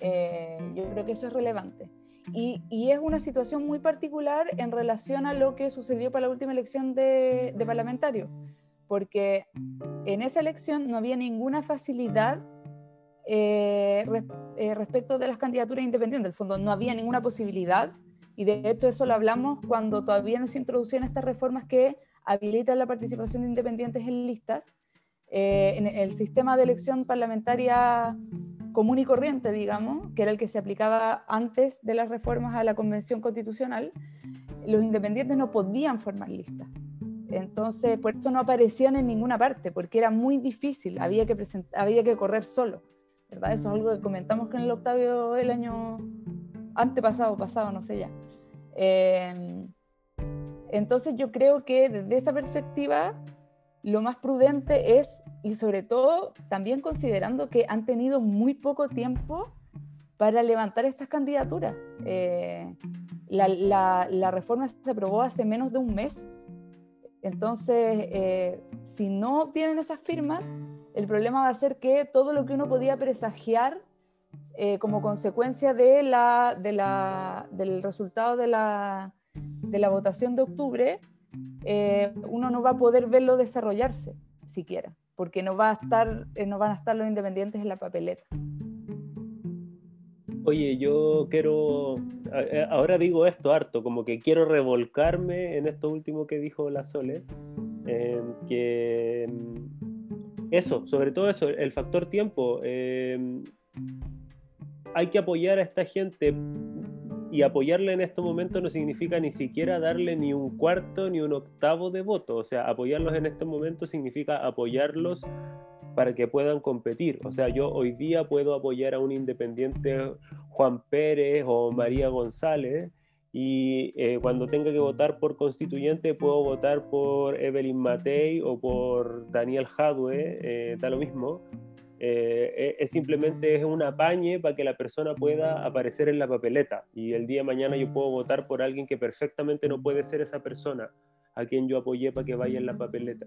Eh, yo creo que eso es relevante. Y, y, es una situación muy particular en relación a lo que sucedió para la última elección de, de parlamentario, porque en esa elección no había ninguna facilidad eh, eh, respecto de las candidaturas independientes. En el fondo no había ninguna posibilidad y de hecho eso lo hablamos cuando todavía no se introducían estas reformas que habilitan la participación de independientes en listas. Eh, en el sistema de elección parlamentaria común y corriente, digamos, que era el que se aplicaba antes de las reformas a la Convención Constitucional, los independientes no podían formar listas. Entonces, por eso no aparecían en ninguna parte, porque era muy difícil, había que, había que correr solo. ¿verdad? Eso es algo que comentamos con el Octavio el año antepasado, pasado, no sé ya. Em, entonces yo creo que desde esa perspectiva lo más prudente es, y sobre todo también considerando que han tenido muy poco tiempo para levantar estas candidaturas. Eh, la, reforma se aprobó hace menos de un mes. Entonces, eh, si no obtienen esas firmas, el problema va a ser que todo lo que uno podía presagiar eh, como consecuencia del resultado de la, votación de octubre, eh, uno no va a poder verlo desarrollarse siquiera, porque no, va a estar, eh, no van a estar los independientes en la papeleta. Oye, yo quiero, ahora digo esto harto, como que quiero revolcarme en esto último que dijo la Sole, que eso, sobre todo eso, el factor tiempo. Em, hay que apoyar a esta gente y apoyarle en estos momentos no significa ni siquiera darle ni un cuarto ni un octavo de voto. O sea, apoyarlos en estos momentos significa apoyarlos para que puedan competir. O sea, yo hoy día puedo apoyar a un independiente Juan Pérez o María González y eh, cuando tenga que votar por constituyente puedo votar por Evelyn Matei o por Daniel Jadwe, eh, lo mismo. Eh, es simplemente es un apañe para que la persona pueda aparecer en la papeleta y el día de mañana yo puedo votar por alguien que perfectamente no puede ser esa persona a quien yo apoyé para que vaya en la papeleta.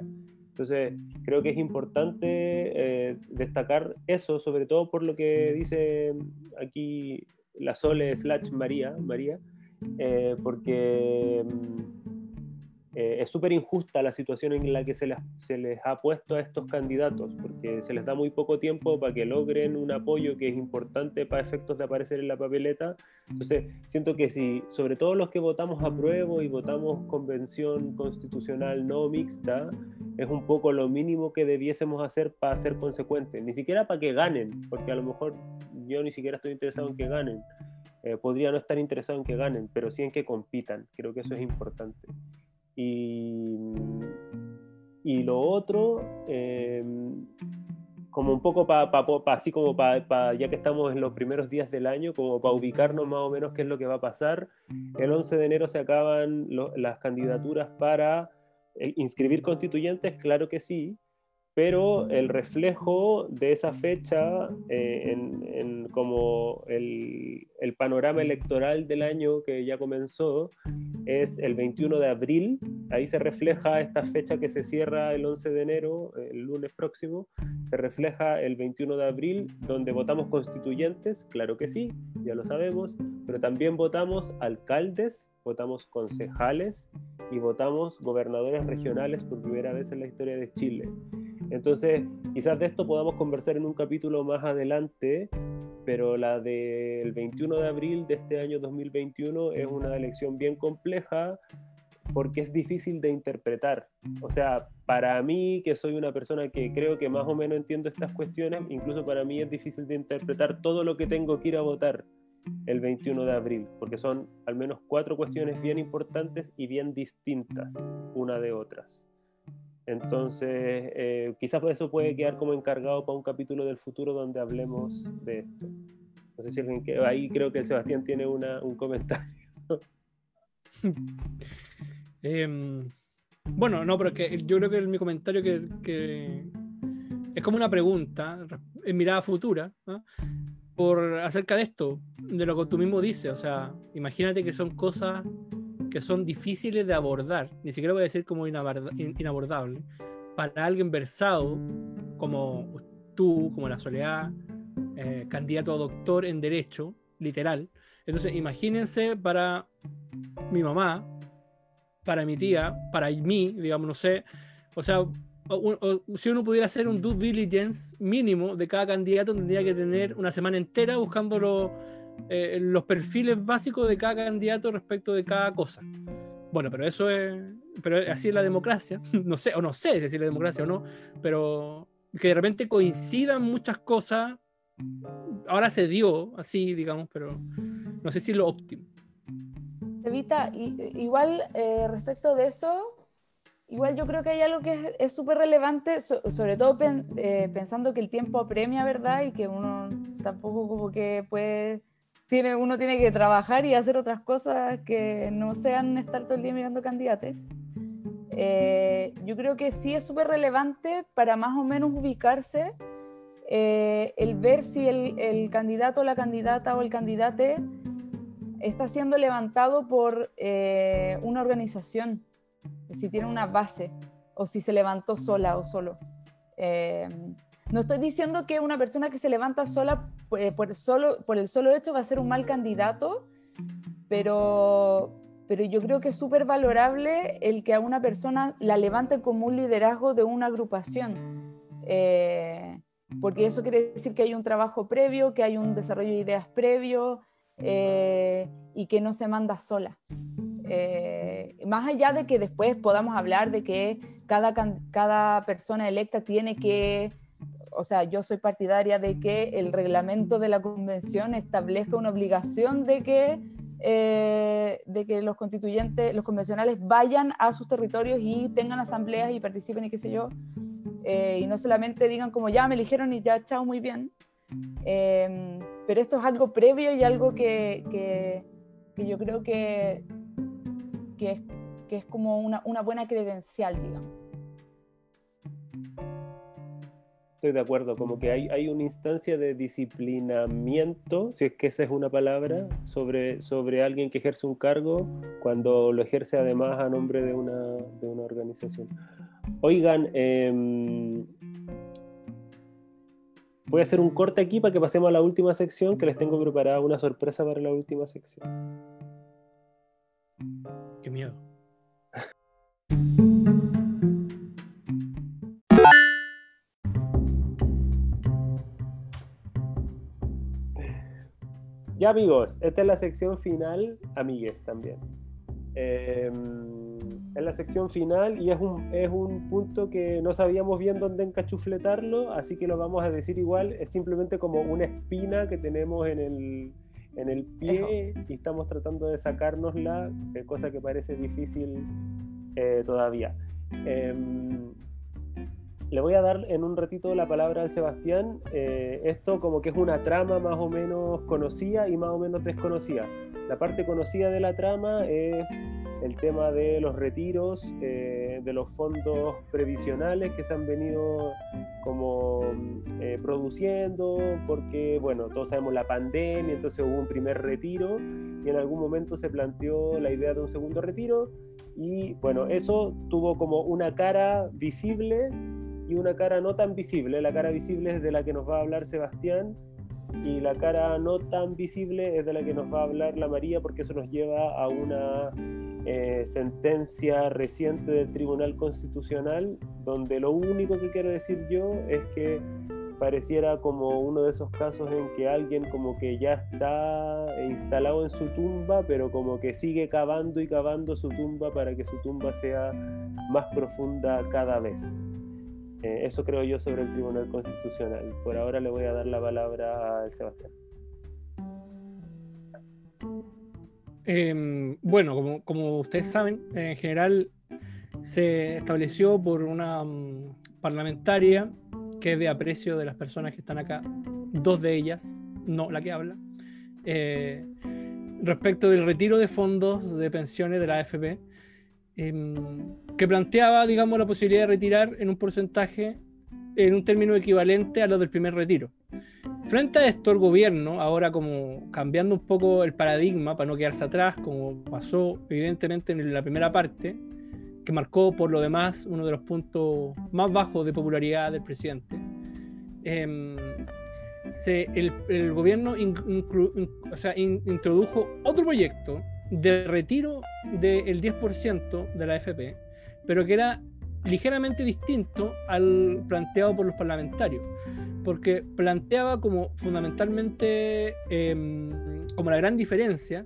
Entonces, creo que es importante eh, destacar eso, sobre todo por lo que dice aquí la Sole slash María, María eh, porque mm, eh, es súper injusta la situación en la que se les, se les ha puesto a estos candidatos, porque se les da muy poco tiempo para que logren un apoyo que es importante para efectos de aparecer en la papeleta. Entonces, siento que si, sobre todo los que votamos a prueba y votamos convención constitucional no mixta, es un poco lo mínimo que debiésemos hacer para ser consecuentes, ni siquiera para que ganen, porque a lo mejor yo ni siquiera estoy interesado en que ganen. Eh, podría no estar interesado en que ganen, pero sí en que compitan. Creo que eso es importante. Y, y lo otro, eh, como un poco para, así como para, ya que estamos en los primeros días del año, como para ubicarnos más o menos qué es lo que va a pasar. El 11 de enero se acaban las candidaturas para eh, inscribir constituyentes, claro que sí, pero el reflejo de esa fecha eh, en, como el, el, panorama electoral del año que ya comenzó es el 21 de abril, ahí se refleja esta fecha que se cierra el 11 de enero, el lunes próximo, se refleja el 21 de abril, donde votamos constituyentes, claro que sí, ya lo sabemos, pero también votamos alcaldes, votamos concejales y votamos gobernadores regionales por primera vez en la historia de Chile. Entonces, quizás de esto podamos conversar en un capítulo más adelante, pero la del 21 de abril de este año 2021 es una elección bien compleja porque es difícil de interpretar. O sea, para mí, que soy una persona que creo que más o menos entiendo estas cuestiones, incluso para mí es difícil de interpretar todo lo que tengo que ir a votar el 21 de abril, porque son al menos cuatro cuestiones bien importantes y bien distintas una de otras. Entonces, eh, quizás eso puede quedar como encargado para un capítulo del futuro donde hablemos de esto. No sé si alguien que ahí creo que el Sebastián tiene una, un comentario. Em, bueno, no, pero que yo creo que mi comentario que, es como una pregunta en mirada futura por acerca de esto, de lo que tú mismo dices. O sea, imagínate que son cosas que son difíciles de abordar, ni siquiera voy a decir como inabordable, para alguien versado como tú, como la Soledad, eh, candidato a doctor en Derecho, literal. Entonces, imagínense para mi mamá, para mi tía, para mí, digamos, no sé, o sea, si uno pudiera hacer un due diligence mínimo de cada candidato, tendría que tener una semana entera buscándolo eh, los perfiles básicos de cada candidato respecto de cada cosa. Bueno, pero eso es, pero así es la democracia, no sé, o no sé si es la democracia o no, pero que de repente coincidan muchas cosas, ahora se dio así, digamos, pero no sé si es lo óptimo. Evita, igual eh, respecto de eso, igual yo creo que hay algo que es súper relevante, sobre todo eh, pensando que el tiempo apremia, ¿verdad? Y que uno tampoco como que puede tiene, uno tiene que trabajar y hacer otras cosas que no sean estar todo el día mirando candidatos. Eh, yo creo que sí es súper relevante para más o menos ubicarse eh, el ver si el, el, candidato, la candidata o el candidate está siendo levantado por eh, una organización, si tiene una base o si se levantó sola o solo. No estoy diciendo que una persona que se levanta sola eh, por, el solo hecho va a ser un mal candidato, pero, pero yo creo que es súper valorable el que a una persona la levante como un liderazgo de una agrupación. Eh, porque eso quiere decir que hay un trabajo previo, que hay un desarrollo de ideas previo eh, y que no se manda sola. más allá de que después podamos hablar de que cada, cada persona electa tiene que o sea, yo soy partidaria de que el reglamento de la convención establezca una obligación de que, eh, de que los constituyentes, los convencionales vayan a sus territorios y tengan asambleas y participen y qué sé yo, eh, y no solamente digan como ya me eligieron y ya, chao, muy bien. Em, pero esto es algo previo y algo que, que, que yo creo que, que, es, que es como una, una buena credencial, digamos. Estoy de acuerdo, como que hay, hay una instancia de disciplinamiento, si es que esa es una palabra, sobre, sobre alguien que ejerce un cargo cuando lo ejerce además a nombre de una, de una organización. Oigan, em, voy a hacer un corte aquí para que pasemos a la última sección, que les tengo preparada una sorpresa para la última sección. Qué miedo. Ya amigos, esta es la sección final, amigues también. Eh, es la sección final y es un, es un punto que no sabíamos bien dónde encachufletarlo, así que lo vamos a decir igual, es simplemente como una espina que tenemos en el, en el pie y estamos tratando de sacárnosla, eh, cosa que parece difícil eh, todavía. Em, le voy a dar en un ratito la palabra al Sebastián. Eh, esto como que es una trama más o menos conocida y más o menos desconocida. La parte conocida de la trama es el tema de los retiros, eh, de los fondos previsionales que se han venido como eh, produciendo, porque bueno, todos sabemos la pandemia, entonces hubo un primer retiro y en algún momento se planteó la idea de un segundo retiro y bueno, eso tuvo como una cara visible y una cara no tan visible. La cara visible es de la que nos va a hablar Sebastián y la cara no tan visible es de la que nos va a hablar la María porque eso nos lleva a una eh, sentencia reciente del Tribunal Constitucional donde lo único que quiero decir yo es que pareciera como uno de esos casos en que alguien como que ya está instalado en su tumba, pero como que sigue cavando y cavando su tumba para que su tumba sea más profunda cada vez. Eh, eso creo yo sobre el Tribunal Constitucional. Por ahora le voy a dar la palabra al Sebastián. Em, bueno, como, como, ustedes saben, en general se estableció por una um, parlamentaria que es de aprecio de las personas que están acá, dos de ellas, no la que habla, eh, respecto del retiro de fondos de pensiones de la AFP. Em, que planteaba, digamos, la posibilidad de retirar en un porcentaje, en un término equivalente a lo del primer retiro. Frente a esto, el gobierno, ahora como cambiando un poco el paradigma para no quedarse atrás, como pasó evidentemente en la primera parte, que marcó por lo demás uno de los puntos más bajos de popularidad del presidente, em, el, gobierno introdujo otro proyecto de retiro del 10% de la AFP pero que era ligeramente distinto al planteado por los parlamentarios, porque planteaba como fundamentalmente, em, como la gran diferencia,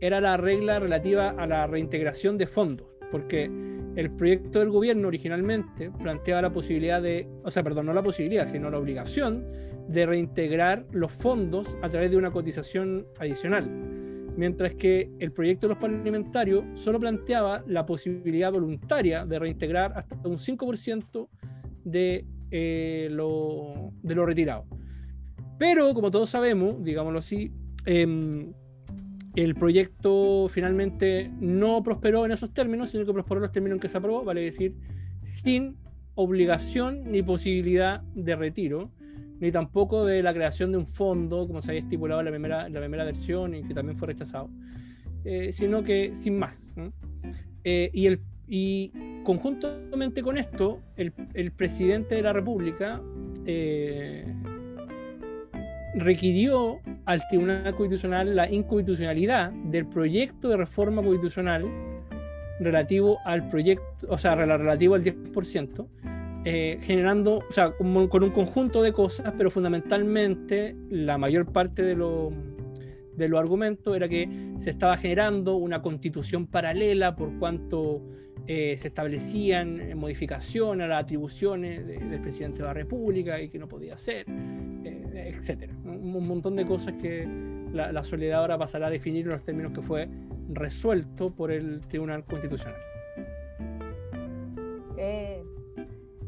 era la regla relativa a la reintegración de fondos, porque el proyecto del gobierno originalmente planteaba la posibilidad de, o sea, perdón, no la posibilidad, sino la obligación de reintegrar los fondos a través de una cotización adicional mientras que el proyecto de los parlamentarios solo planteaba la posibilidad voluntaria de reintegrar hasta un 5% de, eh, lo, de lo retirado. Pero, como todos sabemos, digámoslo así, em, el proyecto finalmente no prosperó en esos términos, sino que prosperó en los términos en que se aprobó, vale decir, sin obligación ni posibilidad de retiro, ni tampoco de la creación de un fondo, como se había estipulado en la primera, la primera versión y que también fue rechazado, eh, sino que sin más. Eh, y, el, y conjuntamente con esto, el, el presidente de la República eh, requirió al Tribunal Constitucional la inconstitucionalidad del proyecto de reforma constitucional relativo al proyecto, o sea, relativo al 10%, eh, generando, o sea, con, un conjunto de cosas, pero fundamentalmente la mayor parte de los de argumentos era que se estaba generando una constitución paralela por cuanto eh, se establecían eh, modificaciones a las atribuciones del presidente de la República y que no podía ser, eh, etcétera. Un, montón de cosas que la, la, soledad ahora pasará a definir en los términos que fue resuelto por el Tribunal Constitucional.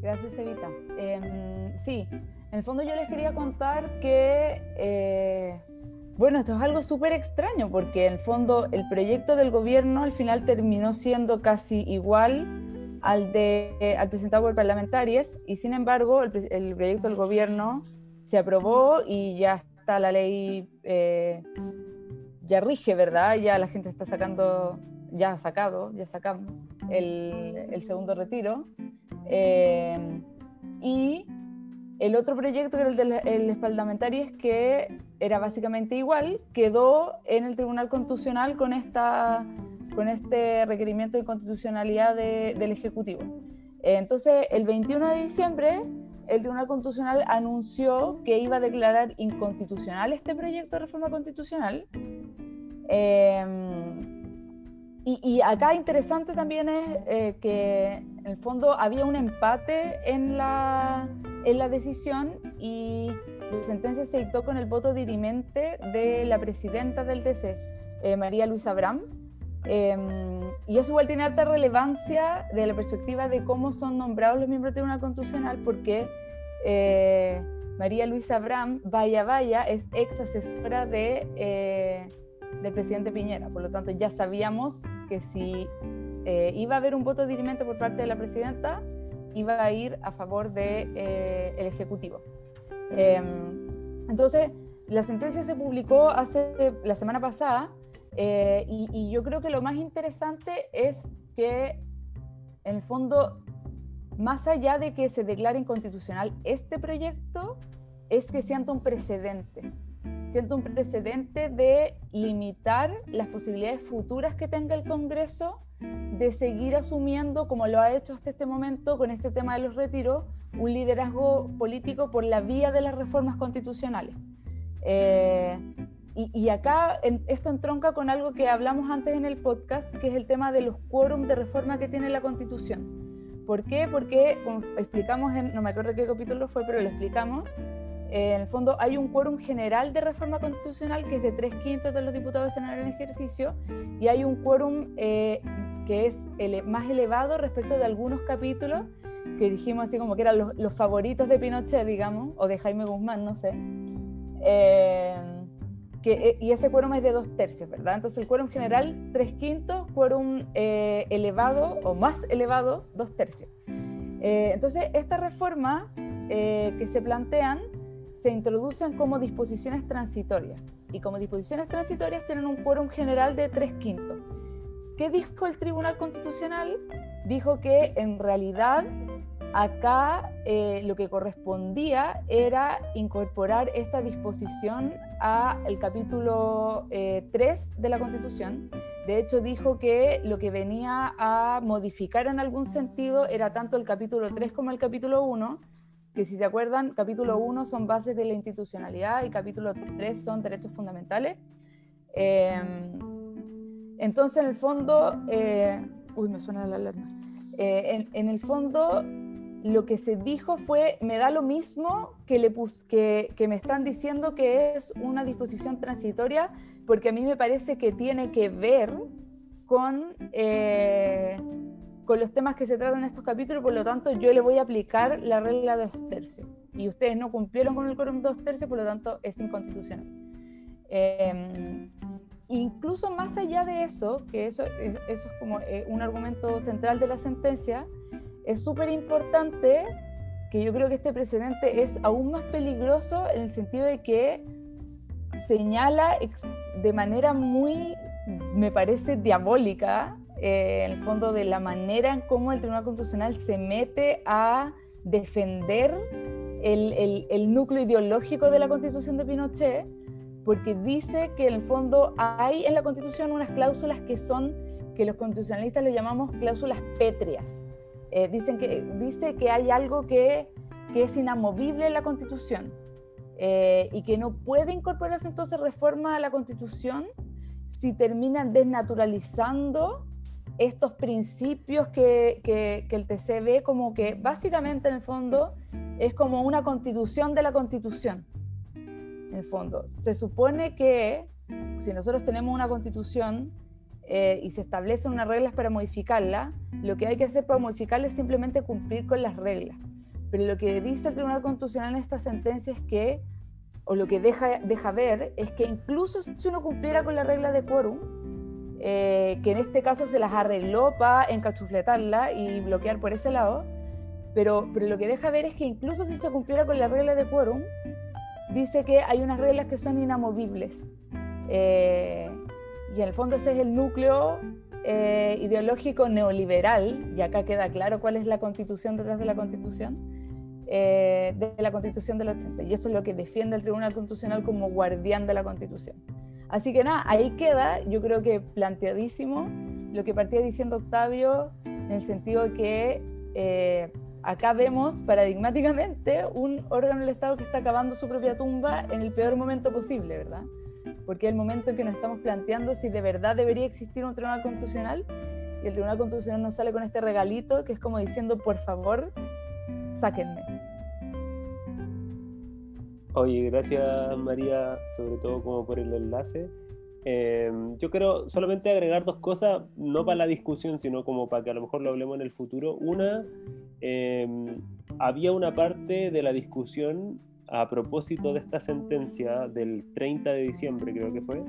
Gracias, Evita. Em, sí, en el fondo yo les quería contar que bueno, esto es algo súper extraño porque en el fondo el proyecto del gobierno al final terminó siendo casi igual al, de, al presentado por parlamentarios y sin embargo el, proyecto del gobierno se aprobó y ya está la ley, eh, ya rige, ¿verdad? Ya la gente está sacando, ya ha sacado, ya sacamos el, el segundo retiro. Eh, y el otro proyecto, que era el del parlamentario, es que era básicamente igual, quedó en el Tribunal Constitucional con, esta, con este requerimiento de constitucionalidad del Ejecutivo. Entonces, el 21 de diciembre, el Tribunal Constitucional anunció que iba a declarar inconstitucional este proyecto de reforma constitucional. Em, y, acá interesante también es eh, que en el fondo había un empate en la, en la decisión y la sentencia se dictó con el voto dirimente de la presidenta del TC, eh, María Luisa Abram. Em, y eso igual tiene alta relevancia de la perspectiva de cómo son nombrados los miembros del Tribunal Constitucional, porque eh, María Luisa Abram, vaya, vaya, es ex asesora de, eh, del presidente Piñera. Por lo tanto, ya sabíamos que si iba a haber un voto dirimente por parte de la presidenta, iba a ir a favor del de, el Ejecutivo. Em, entonces, la sentencia se publicó hace la semana pasada eh, y, yo creo que lo más interesante es que, en el fondo, más allá de que se declare inconstitucional este proyecto, es que sienta un precedente. Siento un precedente de limitar las posibilidades futuras que tenga el Congreso de seguir asumiendo, como lo ha hecho hasta este momento con este tema de los retiros, un liderazgo político por la vía de las reformas constitucionales. Eh, y, acá esto entronca con algo que hablamos antes en el podcast, que es el tema de los quórum de reforma que tiene la Constitución. ¿Por qué? Porque, como explicamos, en, no me acuerdo qué capítulo fue, pero lo explicamos, en el fondo hay un quórum general de reforma constitucional que es de tres quintos de los diputados senadores en ejercicio y hay un quórum eh, que es más elevado respecto de algunos capítulos que dijimos así como que eran los, favoritos de Pinochet, digamos, o de Jaime Guzmán, no sé. Eh, que, eh, y ese quórum es de dos tercios, ¿verdad? Entonces el quórum general, tres quintos, quórum eh, elevado o más elevado, dos tercios. entonces, esta reforma que se plantean se introducen como disposiciones transitorias y como disposiciones transitorias tienen un quórum general de tres quintos. ¿Qué dijo el Tribunal Constitucional? Dijo que en realidad acá eh, lo que correspondía era incorporar esta disposición al capítulo 3 eh, de la Constitución. De hecho, dijo que lo que venía a modificar en algún sentido era tanto el capítulo 3 como el capítulo 1, que si se acuerdan, capítulo 1 son bases de la institucionalidad y capítulo 3 son derechos fundamentales. Em, entonces, en el fondo, eh, uy, me suena la alarma. Eh, en, el fondo, lo que se dijo fue, me da lo mismo que, le que, que, me están diciendo que es una disposición transitoria, porque a mí me parece que tiene que ver con, eh, con los temas que se tratan en estos capítulos, por lo tanto yo le voy a aplicar la regla de dos tercios. Y ustedes no cumplieron con el quórum dos tercios, por lo tanto es inconstitucional. Eh, incluso más allá de eso, que eso, eso es como eh, un argumento central de la sentencia, es súper importante que yo creo que este precedente es aún más peligroso en el sentido de que señala de manera muy, me parece, diabólica, eh, en el fondo de la manera en cómo el Tribunal Constitucional se mete a defender el, el, el núcleo ideológico de la Constitución de Pinochet porque dice que en el fondo hay en la Constitución unas cláusulas que son, que los constitucionalistas le llamamos cláusulas pétreas. Eh, dicen que, dice que hay algo que, que es inamovible en la Constitución eh, y que no puede incorporarse entonces reforma a la Constitución si terminan desnaturalizando estos principios que, que, que el TC ve como que básicamente en el fondo es como una constitución de la constitución. En el fondo, se supone que si nosotros tenemos una constitución eh, y se establecen unas reglas para modificarla, lo que hay que hacer para modificarla es simplemente cumplir con las reglas. Pero lo que dice el Tribunal Constitucional en esta sentencia es que, o lo que deja, deja ver, es que incluso si uno cumpliera con la regla de quórum, eh, que en este caso se las arregló para encachufletarla y bloquear por ese lado, pero, pero lo que deja ver es que incluso si se cumpliera con la regla de quórum, dice que hay unas reglas que son inamovibles. Eh, y en el fondo ese es el núcleo eh, ideológico neoliberal, y acá queda claro cuál es la constitución detrás de la constitución, eh, de la constitución del 80. Y eso es lo que defiende el Tribunal Constitucional como guardián de la constitución. Así que nada, ahí queda, yo creo que planteadísimo lo que partía diciendo Octavio, en el sentido que acá vemos paradigmáticamente un órgano del Estado que está acabando su propia tumba en el peor momento posible, ¿verdad? Porque es el momento en que nos estamos planteando si de verdad debería existir un tribunal constitucional y el tribunal constitucional nos sale con este regalito que es como diciendo, por favor, sáquenme. Oye, gracias María, sobre todo como por el enlace. Em, yo quiero solamente agregar dos cosas, no para la discusión, sino como para que a lo mejor lo hablemos en el futuro. Una, em, había una parte de la discusión a propósito de esta sentencia del 30 de diciembre, creo que fue,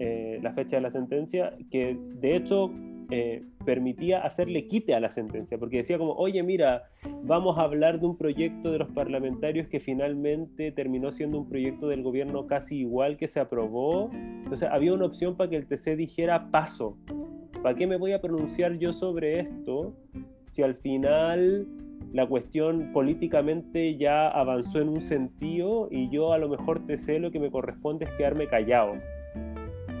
eh, la fecha de la sentencia, que de hecho eh, permitía hacerle quite a la sentencia, porque decía como, oye, mira, vamos a hablar de un proyecto de los parlamentarios que finalmente terminó siendo un proyecto del gobierno casi igual que se aprobó. Entonces había una opción para que el TC dijera paso. ¿Para qué me voy a pronunciar yo sobre esto si al final la cuestión políticamente ya avanzó en un sentido y yo a lo mejor TC lo que me corresponde es quedarme callado?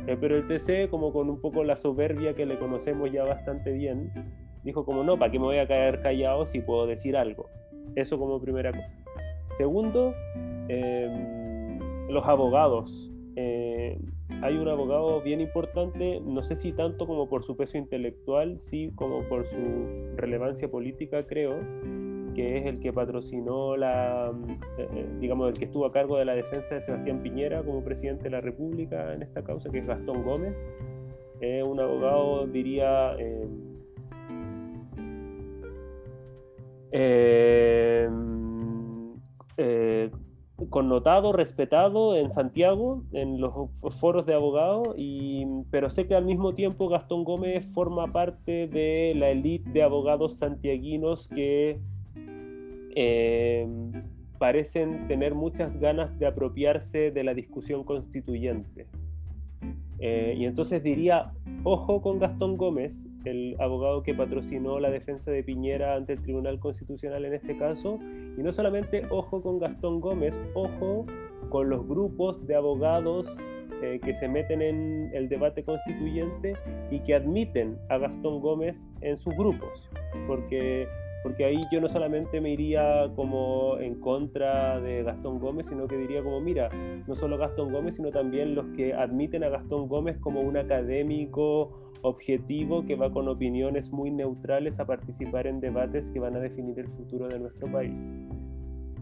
Eh, pero el TC, como con un poco la soberbia que le conocemos ya bastante bien, dijo como no, ¿para qué me voy a caer callado si puedo decir algo? Eso como primera cosa. Segundo, em, los abogados. Eh, hay un abogado bien importante, no sé si tanto como por su peso intelectual, sí como por su relevancia política, creo, que es el que patrocinó la, eh, eh, digamos, el que estuvo a cargo de la defensa de Sebastián Piñera como presidente de la República en esta causa, que es Gastón Gómez. Es un abogado, diría, eh, connotado, respetado en Santiago, en los foros de abogados, y, pero sé que al mismo tiempo Gastón Gómez forma parte de la élite de abogados santiaguinos que eh, parecen tener muchas ganas de apropiarse de la discusión constituyente. Eh, y entonces diría, ojo con Gastón Gómez, el abogado que patrocinó la defensa de Piñera ante el Tribunal Constitucional en este caso, y no solamente ojo con Gastón Gómez, ojo con los grupos de abogados eh, que se meten en el debate constituyente y que admiten a Gastón Gómez en sus grupos, porque porque ahí yo no solamente me iría como en contra de Gastón Gómez, sino que diría como, mira, no solo Gastón Gómez, sino también los que admiten a Gastón Gómez como un académico objetivo que va con opiniones muy neutrales a participar en debates que van a definir el futuro de nuestro país.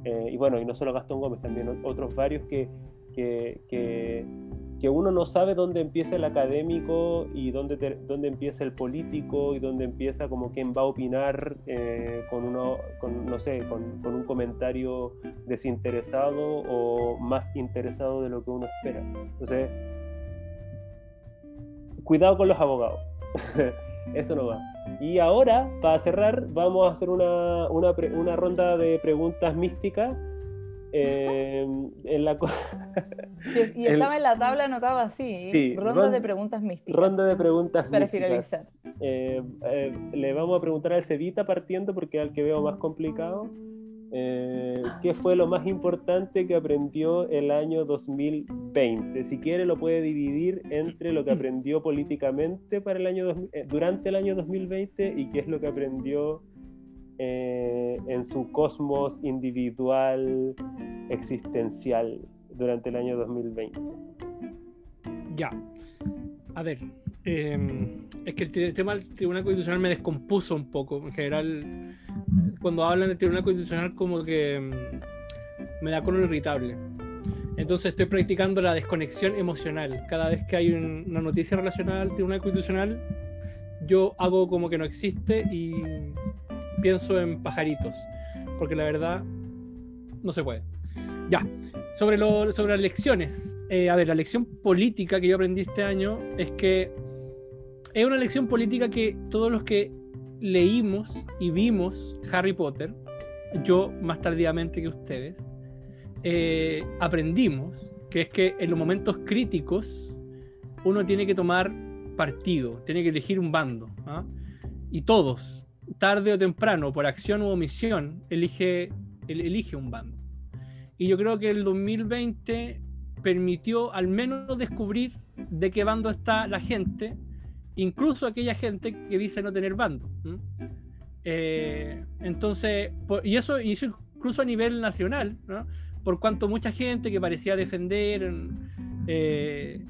Eh, y bueno, y no solo Gastón Gómez, también otros varios que, que, que que uno no sabe dónde empieza el académico y dónde, dónde empieza el político y dónde empieza como quien va a opinar eh, con uno, con, no sé, con, un comentario desinteresado o más interesado de lo que uno espera. Entonces, cuidado con los abogados. Eso no va. Y ahora, para cerrar, vamos a hacer una, una ronda de preguntas místicas eh, en la y, estaba en la tabla anotaba así, ronda de preguntas místicas. Ronda de preguntas para finalizar. Eh, eh, le vamos a preguntar al Cevita partiendo porque es el que veo más complicado. ¿Qué fue lo más importante que aprendió el año 2020? Si quiere lo puede dividir entre lo que aprendió políticamente para el año durante el año 2020 y qué es lo que aprendió eh, en su cosmos individual existencial durante el año 2020. Ya. A ver, em, es que el, tema del Tribunal Constitucional me descompuso un poco. En general, cuando hablan del Tribunal Constitucional, como que em, me da color irritable. Entonces estoy practicando la desconexión emocional. Cada vez que hay una noticia relacionada al Tribunal Constitucional, yo hago como que no existe y pienso en pajaritos. Porque la verdad, no se puede. Ya, sobre, lo, sobre las lecciones. Eh, a ver, la lección política que yo aprendí este año es que es una lección política que todos los que leímos y vimos Harry Potter, yo más tardíamente que ustedes, eh, aprendimos que es que en los momentos críticos uno tiene que tomar partido, tiene que elegir un bando. ¿ah? Y todos, tarde o temprano, por acción u omisión, elige, elige un bando. Y yo creo que el 2020 permitió al menos descubrir de qué bando está la gente, incluso aquella gente que dice no tener bando. Eh, entonces, y eso, hizo incluso a nivel nacional, por cuanto mucha gente que parecía defender eh,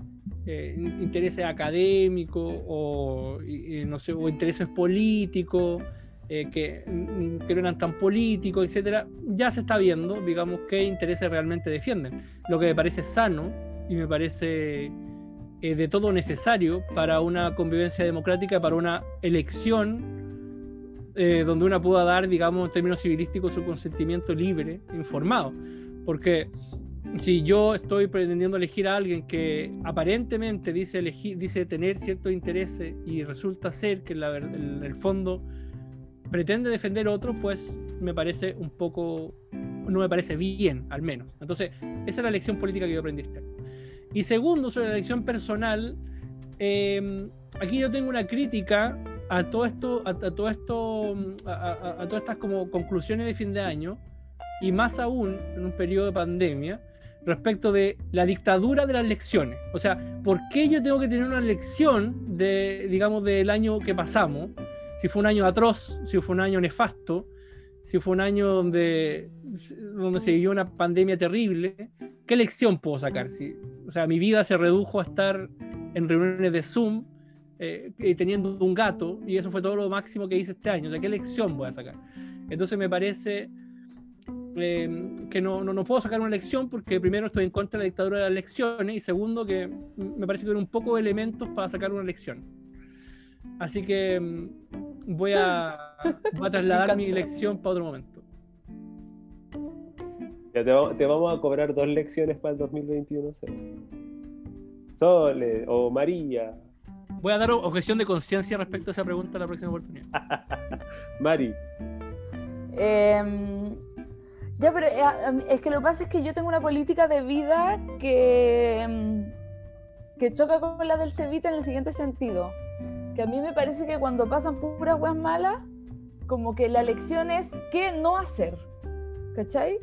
eh, intereses académicos o, no sé, o intereses políticos, eh, que, mm, que, no eran tan políticos, etcétera, ya se está viendo, digamos, qué intereses realmente defienden. Lo que me parece sano y me parece de todo necesario para una convivencia democrática, para una elección donde una pueda dar, digamos, en términos civilísticos, su consentimiento libre, informado. Porque si yo estoy pretendiendo elegir a alguien que aparentemente dice, elegir, dice tener ciertos intereses y resulta ser que en el fondo pretende defender otro, pues me parece un poco, no me parece bien, al menos. Entonces, esa es la elección política que yo aprendí este Y segundo, sobre la elección personal, em, aquí yo tengo una crítica a todo esto, a, todo esto, a, a, todas estas como conclusiones de fin de año, y más aún en un periodo de pandemia, respecto de la dictadura de las lecciones. O sea, ¿por qué yo tengo que tener una lección de, digamos, del año que pasamos? Si fue un año atroz, si fue un año nefasto, si fue un año donde, donde se vivió una pandemia terrible, ¿qué lección puedo sacar? Si, o sea, mi vida se redujo a estar en reuniones de Zoom eh, teniendo un gato y eso fue todo lo máximo que hice este año. O sea, ¿qué lección voy a sacar? Entonces me parece eh, que no, no, no, puedo sacar una lección porque primero estoy en contra de la dictadura de las elecciones y segundo que me parece que hay un poco de elementos para sacar una lección. Así que mm, voy a, voy a trasladar mi lección para otro momento. Ya te, vamos a cobrar dos lecciones para el 2021. Sole o María. Voy a dar objeción de conciencia respecto a esa pregunta la próxima oportunidad. Mari. Eh, ya, pero eh, es que lo que pasa es que yo tengo una política de vida que, mm, que choca con la del Cevita en el siguiente sentido. Que a mí me parece que cuando pasan puras weas malas, como que la lección es qué no hacer. ¿Cachai?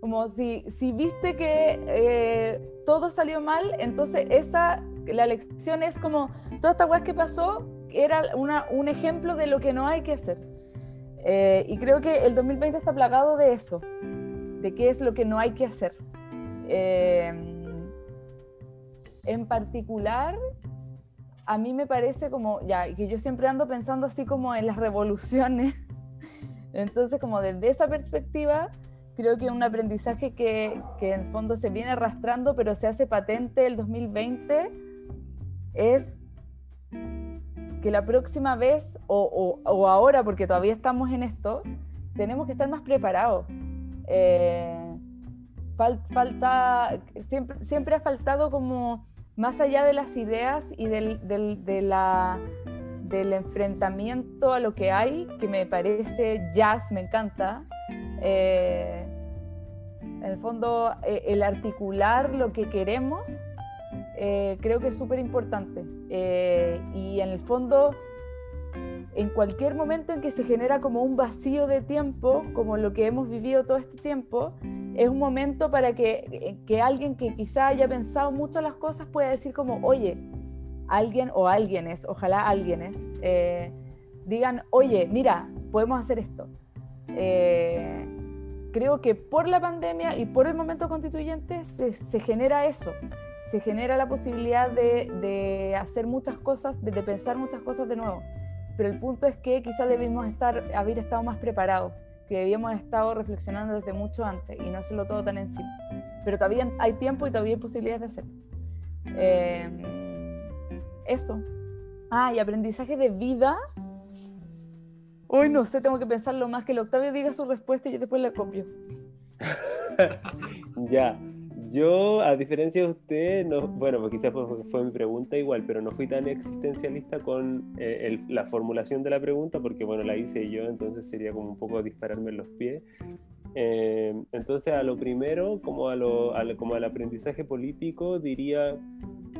Como si, si viste que eh, todo salió mal, entonces esa, la lección es como, toda esta wea que pasó era una, un ejemplo de lo que no hay que hacer. Eh, y creo que el 2020 está plagado de eso, de qué es lo que no hay que hacer. Eh, en particular, a mí me parece como, ya, que yo siempre ando pensando así como en las revoluciones. Entonces, como desde esa perspectiva, creo que un aprendizaje que, que en fondo se viene arrastrando, pero se hace patente el 2020, es que la próxima vez o, o, ahora, porque todavía estamos en esto, tenemos que estar más preparados. Eh, falta, siempre, siempre ha faltado como más allá de las ideas y del, del, del enfrentamiento a lo que hay, que me parece jazz, me encanta. Eh, en el fondo, eh, el articular lo que queremos eh, creo que es súper importante. Eh, y en el fondo, en cualquier momento en que se genera como un vacío de tiempo, como lo que hemos vivido todo este tiempo, es un momento para que, eh, que alguien que quizá haya pensado mucho las cosas pueda decir como, oye, alguien o alguienes, ojalá alguienes, digan, oye, mira, podemos hacer esto. creo que por la pandemia y por el momento constituyente se, se genera eso se genera la posibilidad de, hacer muchas cosas, de, pensar muchas cosas de nuevo. Pero el punto es que quizás debimos estar, haber estado más preparados, que debíamos estado reflexionando desde mucho antes y no hacerlo todo tan encima. Pero todavía hay tiempo y todavía hay posibilidades de hacerlo. Eh, eso. Ah, y aprendizaje de vida. Uy, no sé, tengo que pensarlo más que el Octavio diga su respuesta y yo después la copio. ya. Yo, a diferencia de usted, no, bueno, pues quizás fue, mi pregunta igual, pero no fui tan existencialista con eh, el, la formulación de la pregunta, porque bueno, la hice yo, entonces sería como un poco dispararme en los pies. Eh, entonces, a lo primero, como, a lo, a, como al aprendizaje político, diría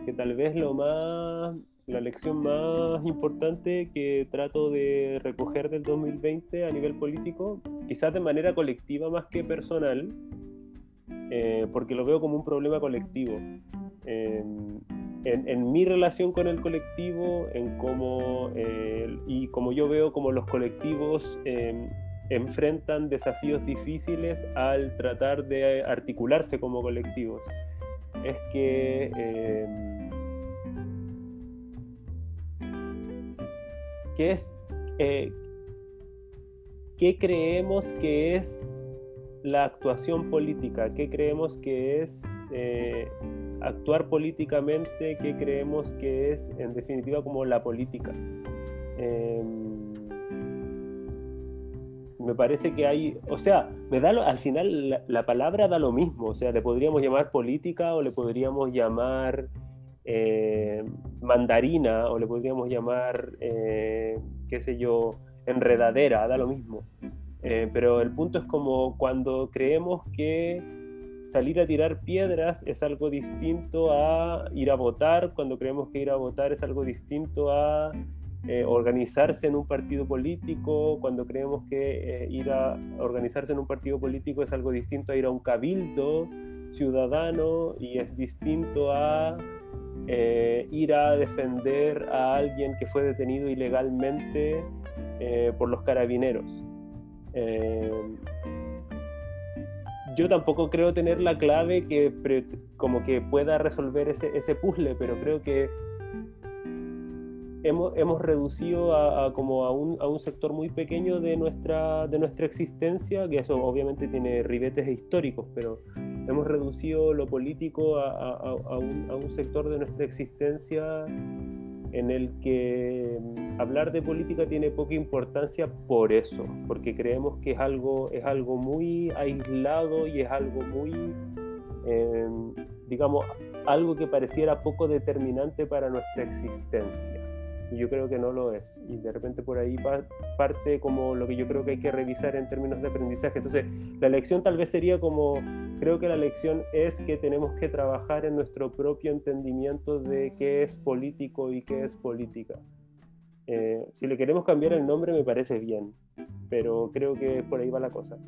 que tal vez lo más, la lección más importante que trato de recoger del 2020 a nivel político, quizás de manera colectiva más que personal, eh, porque lo veo como un problema colectivo. en, en, mi relación con el colectivo, en cómo, eh, y como yo veo como los colectivos eh, enfrentan desafíos difíciles al tratar de articularse como colectivos. Es que eh, ¿qué es eh, qué creemos que es la actuación política, qué creemos que es eh, actuar políticamente, qué creemos que es en definitiva como la política. Eh, me parece que hay, o sea, me da al final la, palabra da lo mismo, o sea, le podríamos llamar política o le podríamos llamar eh, mandarina o le podríamos llamar, eh, qué sé yo, enredadera, da lo mismo. Eh, pero el punto es como cuando creemos que salir a tirar piedras es algo distinto a ir a votar, cuando creemos que ir a votar es algo distinto a eh, organizarse en un partido político, cuando creemos que eh, ir a organizarse en un partido político es algo distinto a ir a un cabildo ciudadano y es distinto a ir a defender a alguien que fue detenido ilegalmente por los carabineros. Yo tampoco creo tener la clave que como que pueda resolver ese, ese puzzle, pero creo que hemos, hemos reducido a, como a un, a un, sector muy pequeño de nuestra, de nuestra existencia, que eso obviamente tiene ribetes históricos, pero hemos reducido lo político a, a un, un, sector de nuestra existencia en el que mm, hablar de política tiene poca importancia por eso, porque creemos que es algo, es algo muy aislado y es algo muy, eh, digamos, algo que pareciera poco determinante para nuestra existencia y yo creo que no lo es. Y de repente por ahí parte como lo que yo creo que hay que revisar en términos de aprendizaje. Entonces, la lección tal vez sería como, creo que la lección es que tenemos que trabajar en nuestro propio entendimiento de qué es político y qué es política. Eh, si le queremos cambiar el nombre me parece bien, pero creo que por ahí va la cosa.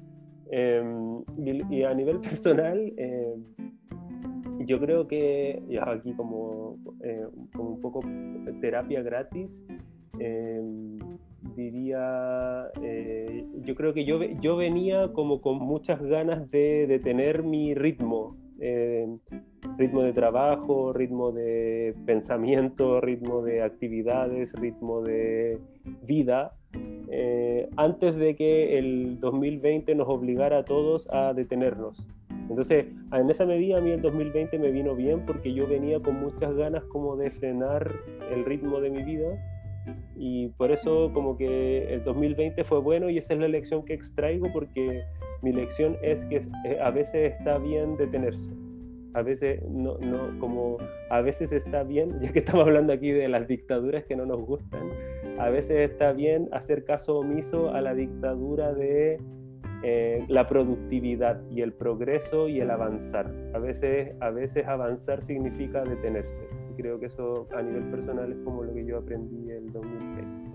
Em, y, a nivel personal, eh, yo creo que, aquí como, eh, como un poco terapia gratis, em, diría, eh, yo creo que yo, yo venía como con muchas ganas de, de tener mi ritmo, ritmo de trabajo, ritmo de pensamiento, ritmo de actividades, ritmo de vida, eh, antes de que el 2020 nos obligara a todos a detenernos. Entonces, en esa medida a mí el 2020 me vino bien porque yo venía con muchas ganas como de frenar el ritmo de mi vida y por eso como que el 2020 fue bueno y esa es la lección que extraigo porque mi lección es que eh, a veces está bien detenerse. A veces no, no, como a veces está bien, ya que estamos hablando aquí de las dictaduras que no nos gustan, a veces está bien hacer caso omiso a la dictadura de eh, la productividad y el progreso y el avanzar. A veces, a veces avanzar significa detenerse. Creo que eso a nivel personal es como lo que yo aprendí el 2020.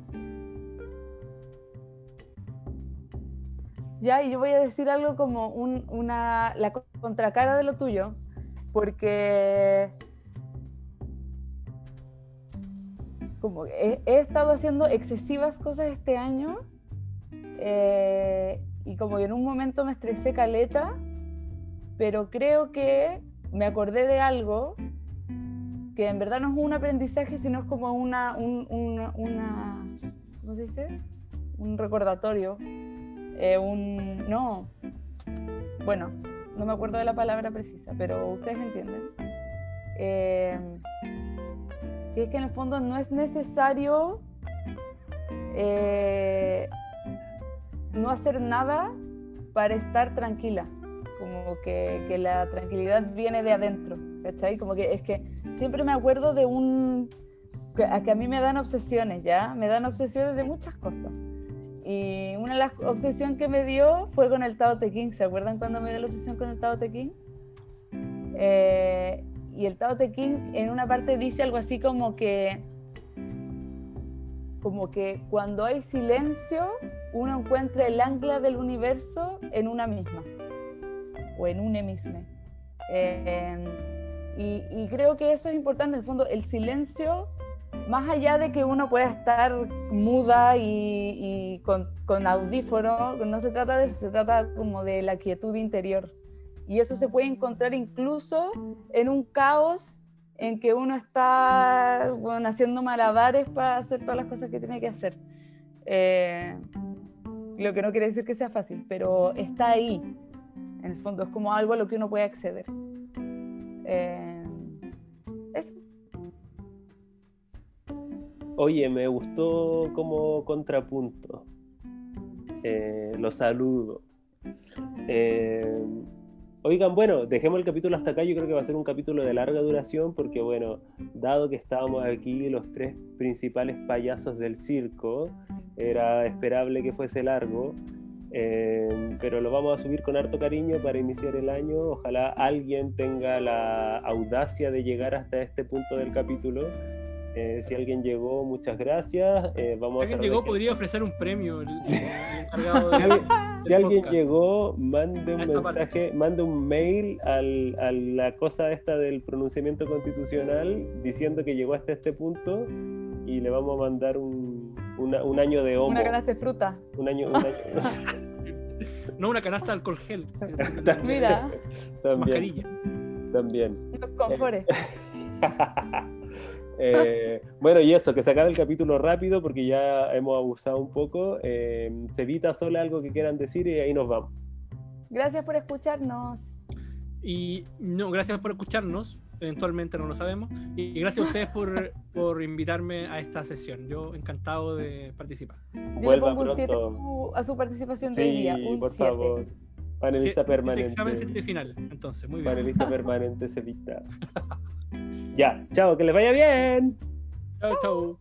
Ya, y yo voy a decir algo como un, una, la contracara de lo tuyo, porque como he, he estado haciendo excesivas cosas este año eh, y como que en un momento me estresé caleta, pero creo que me acordé de algo que en verdad no es un aprendizaje, sino es como una, un, una, ¿cómo se dice? Un recordatorio. Eh, un, no, bueno, no me acuerdo de la palabra precisa, pero ustedes entienden. Eh, que es que en el fondo no es necesario eh, no hacer nada para estar tranquila, como que, que, la tranquilidad viene de adentro, ¿cachai? Como que es que siempre me acuerdo de un... Que, a que a mí me dan obsesiones, ¿ya? Me dan obsesiones de muchas cosas. Y una de las obsesiones que me dio fue con el Tao Te. ¿Se acuerdan cuando me dio la obsesión con el Tao Te? Eh, y el Tao Te en una parte dice algo así como que como que cuando hay silencio uno encuentra el ancla del universo en una misma o en un misma. Eh, y, y, creo que eso es importante, en el fondo, el silencio, más allá de que uno pueda estar muda y, y con, con audífono, no se trata de eso, se trata como de la quietud interior. Y eso se puede encontrar incluso en un caos en que uno está bueno, haciendo malabares para hacer todas las cosas que tiene que hacer. Eh, lo que no quiere decir que sea fácil, pero está ahí. En el fondo es como algo a lo que uno puede acceder. Eh, eso. Oye, me gustó como contrapunto. Eh, lo saludo. Eh, Oigan, bueno, dejemos el capítulo hasta acá. Yo creo que va a ser un capítulo de larga duración porque, bueno, dado que estábamos aquí los tres principales payasos del circo, era esperable que fuese largo. Eh, pero lo vamos a subir con harto cariño para iniciar el año. Ojalá alguien tenga la audacia de llegar hasta este punto del capítulo eh, si alguien llegó, muchas gracias. Eh, vamos si alguien llegó, podría ofrecer un premio. El, si alguien llegó, mande un mensaje, mande un mail al, a la cosa esta del pronunciamiento constitucional diciendo que llegó hasta este punto y le vamos a mandar un, un año de homo. Una canasta de fruta. Un año. Un año. no, una canasta de alcohol gel. Mira. También. Mascarilla. También. Los confores. Eh, bueno, y eso, que se acabe el capítulo rápido porque ya hemos abusado un poco. Eh, se evita solo algo que quieran decir y ahí nos vamos. Gracias por escucharnos. Y no, gracias por escucharnos. Eventualmente no lo sabemos. Y gracias a ustedes por, por invitarme a esta sesión. Yo encantado de participar. Yo le pongo un 7 a su participación sí, de día. Un por siete. favor. Panelista Siete- permanente. Examen siete final. Entonces, muy bien. Panelista permanente, se evita. Ya, chao, que les vaya bien. Chao, chao.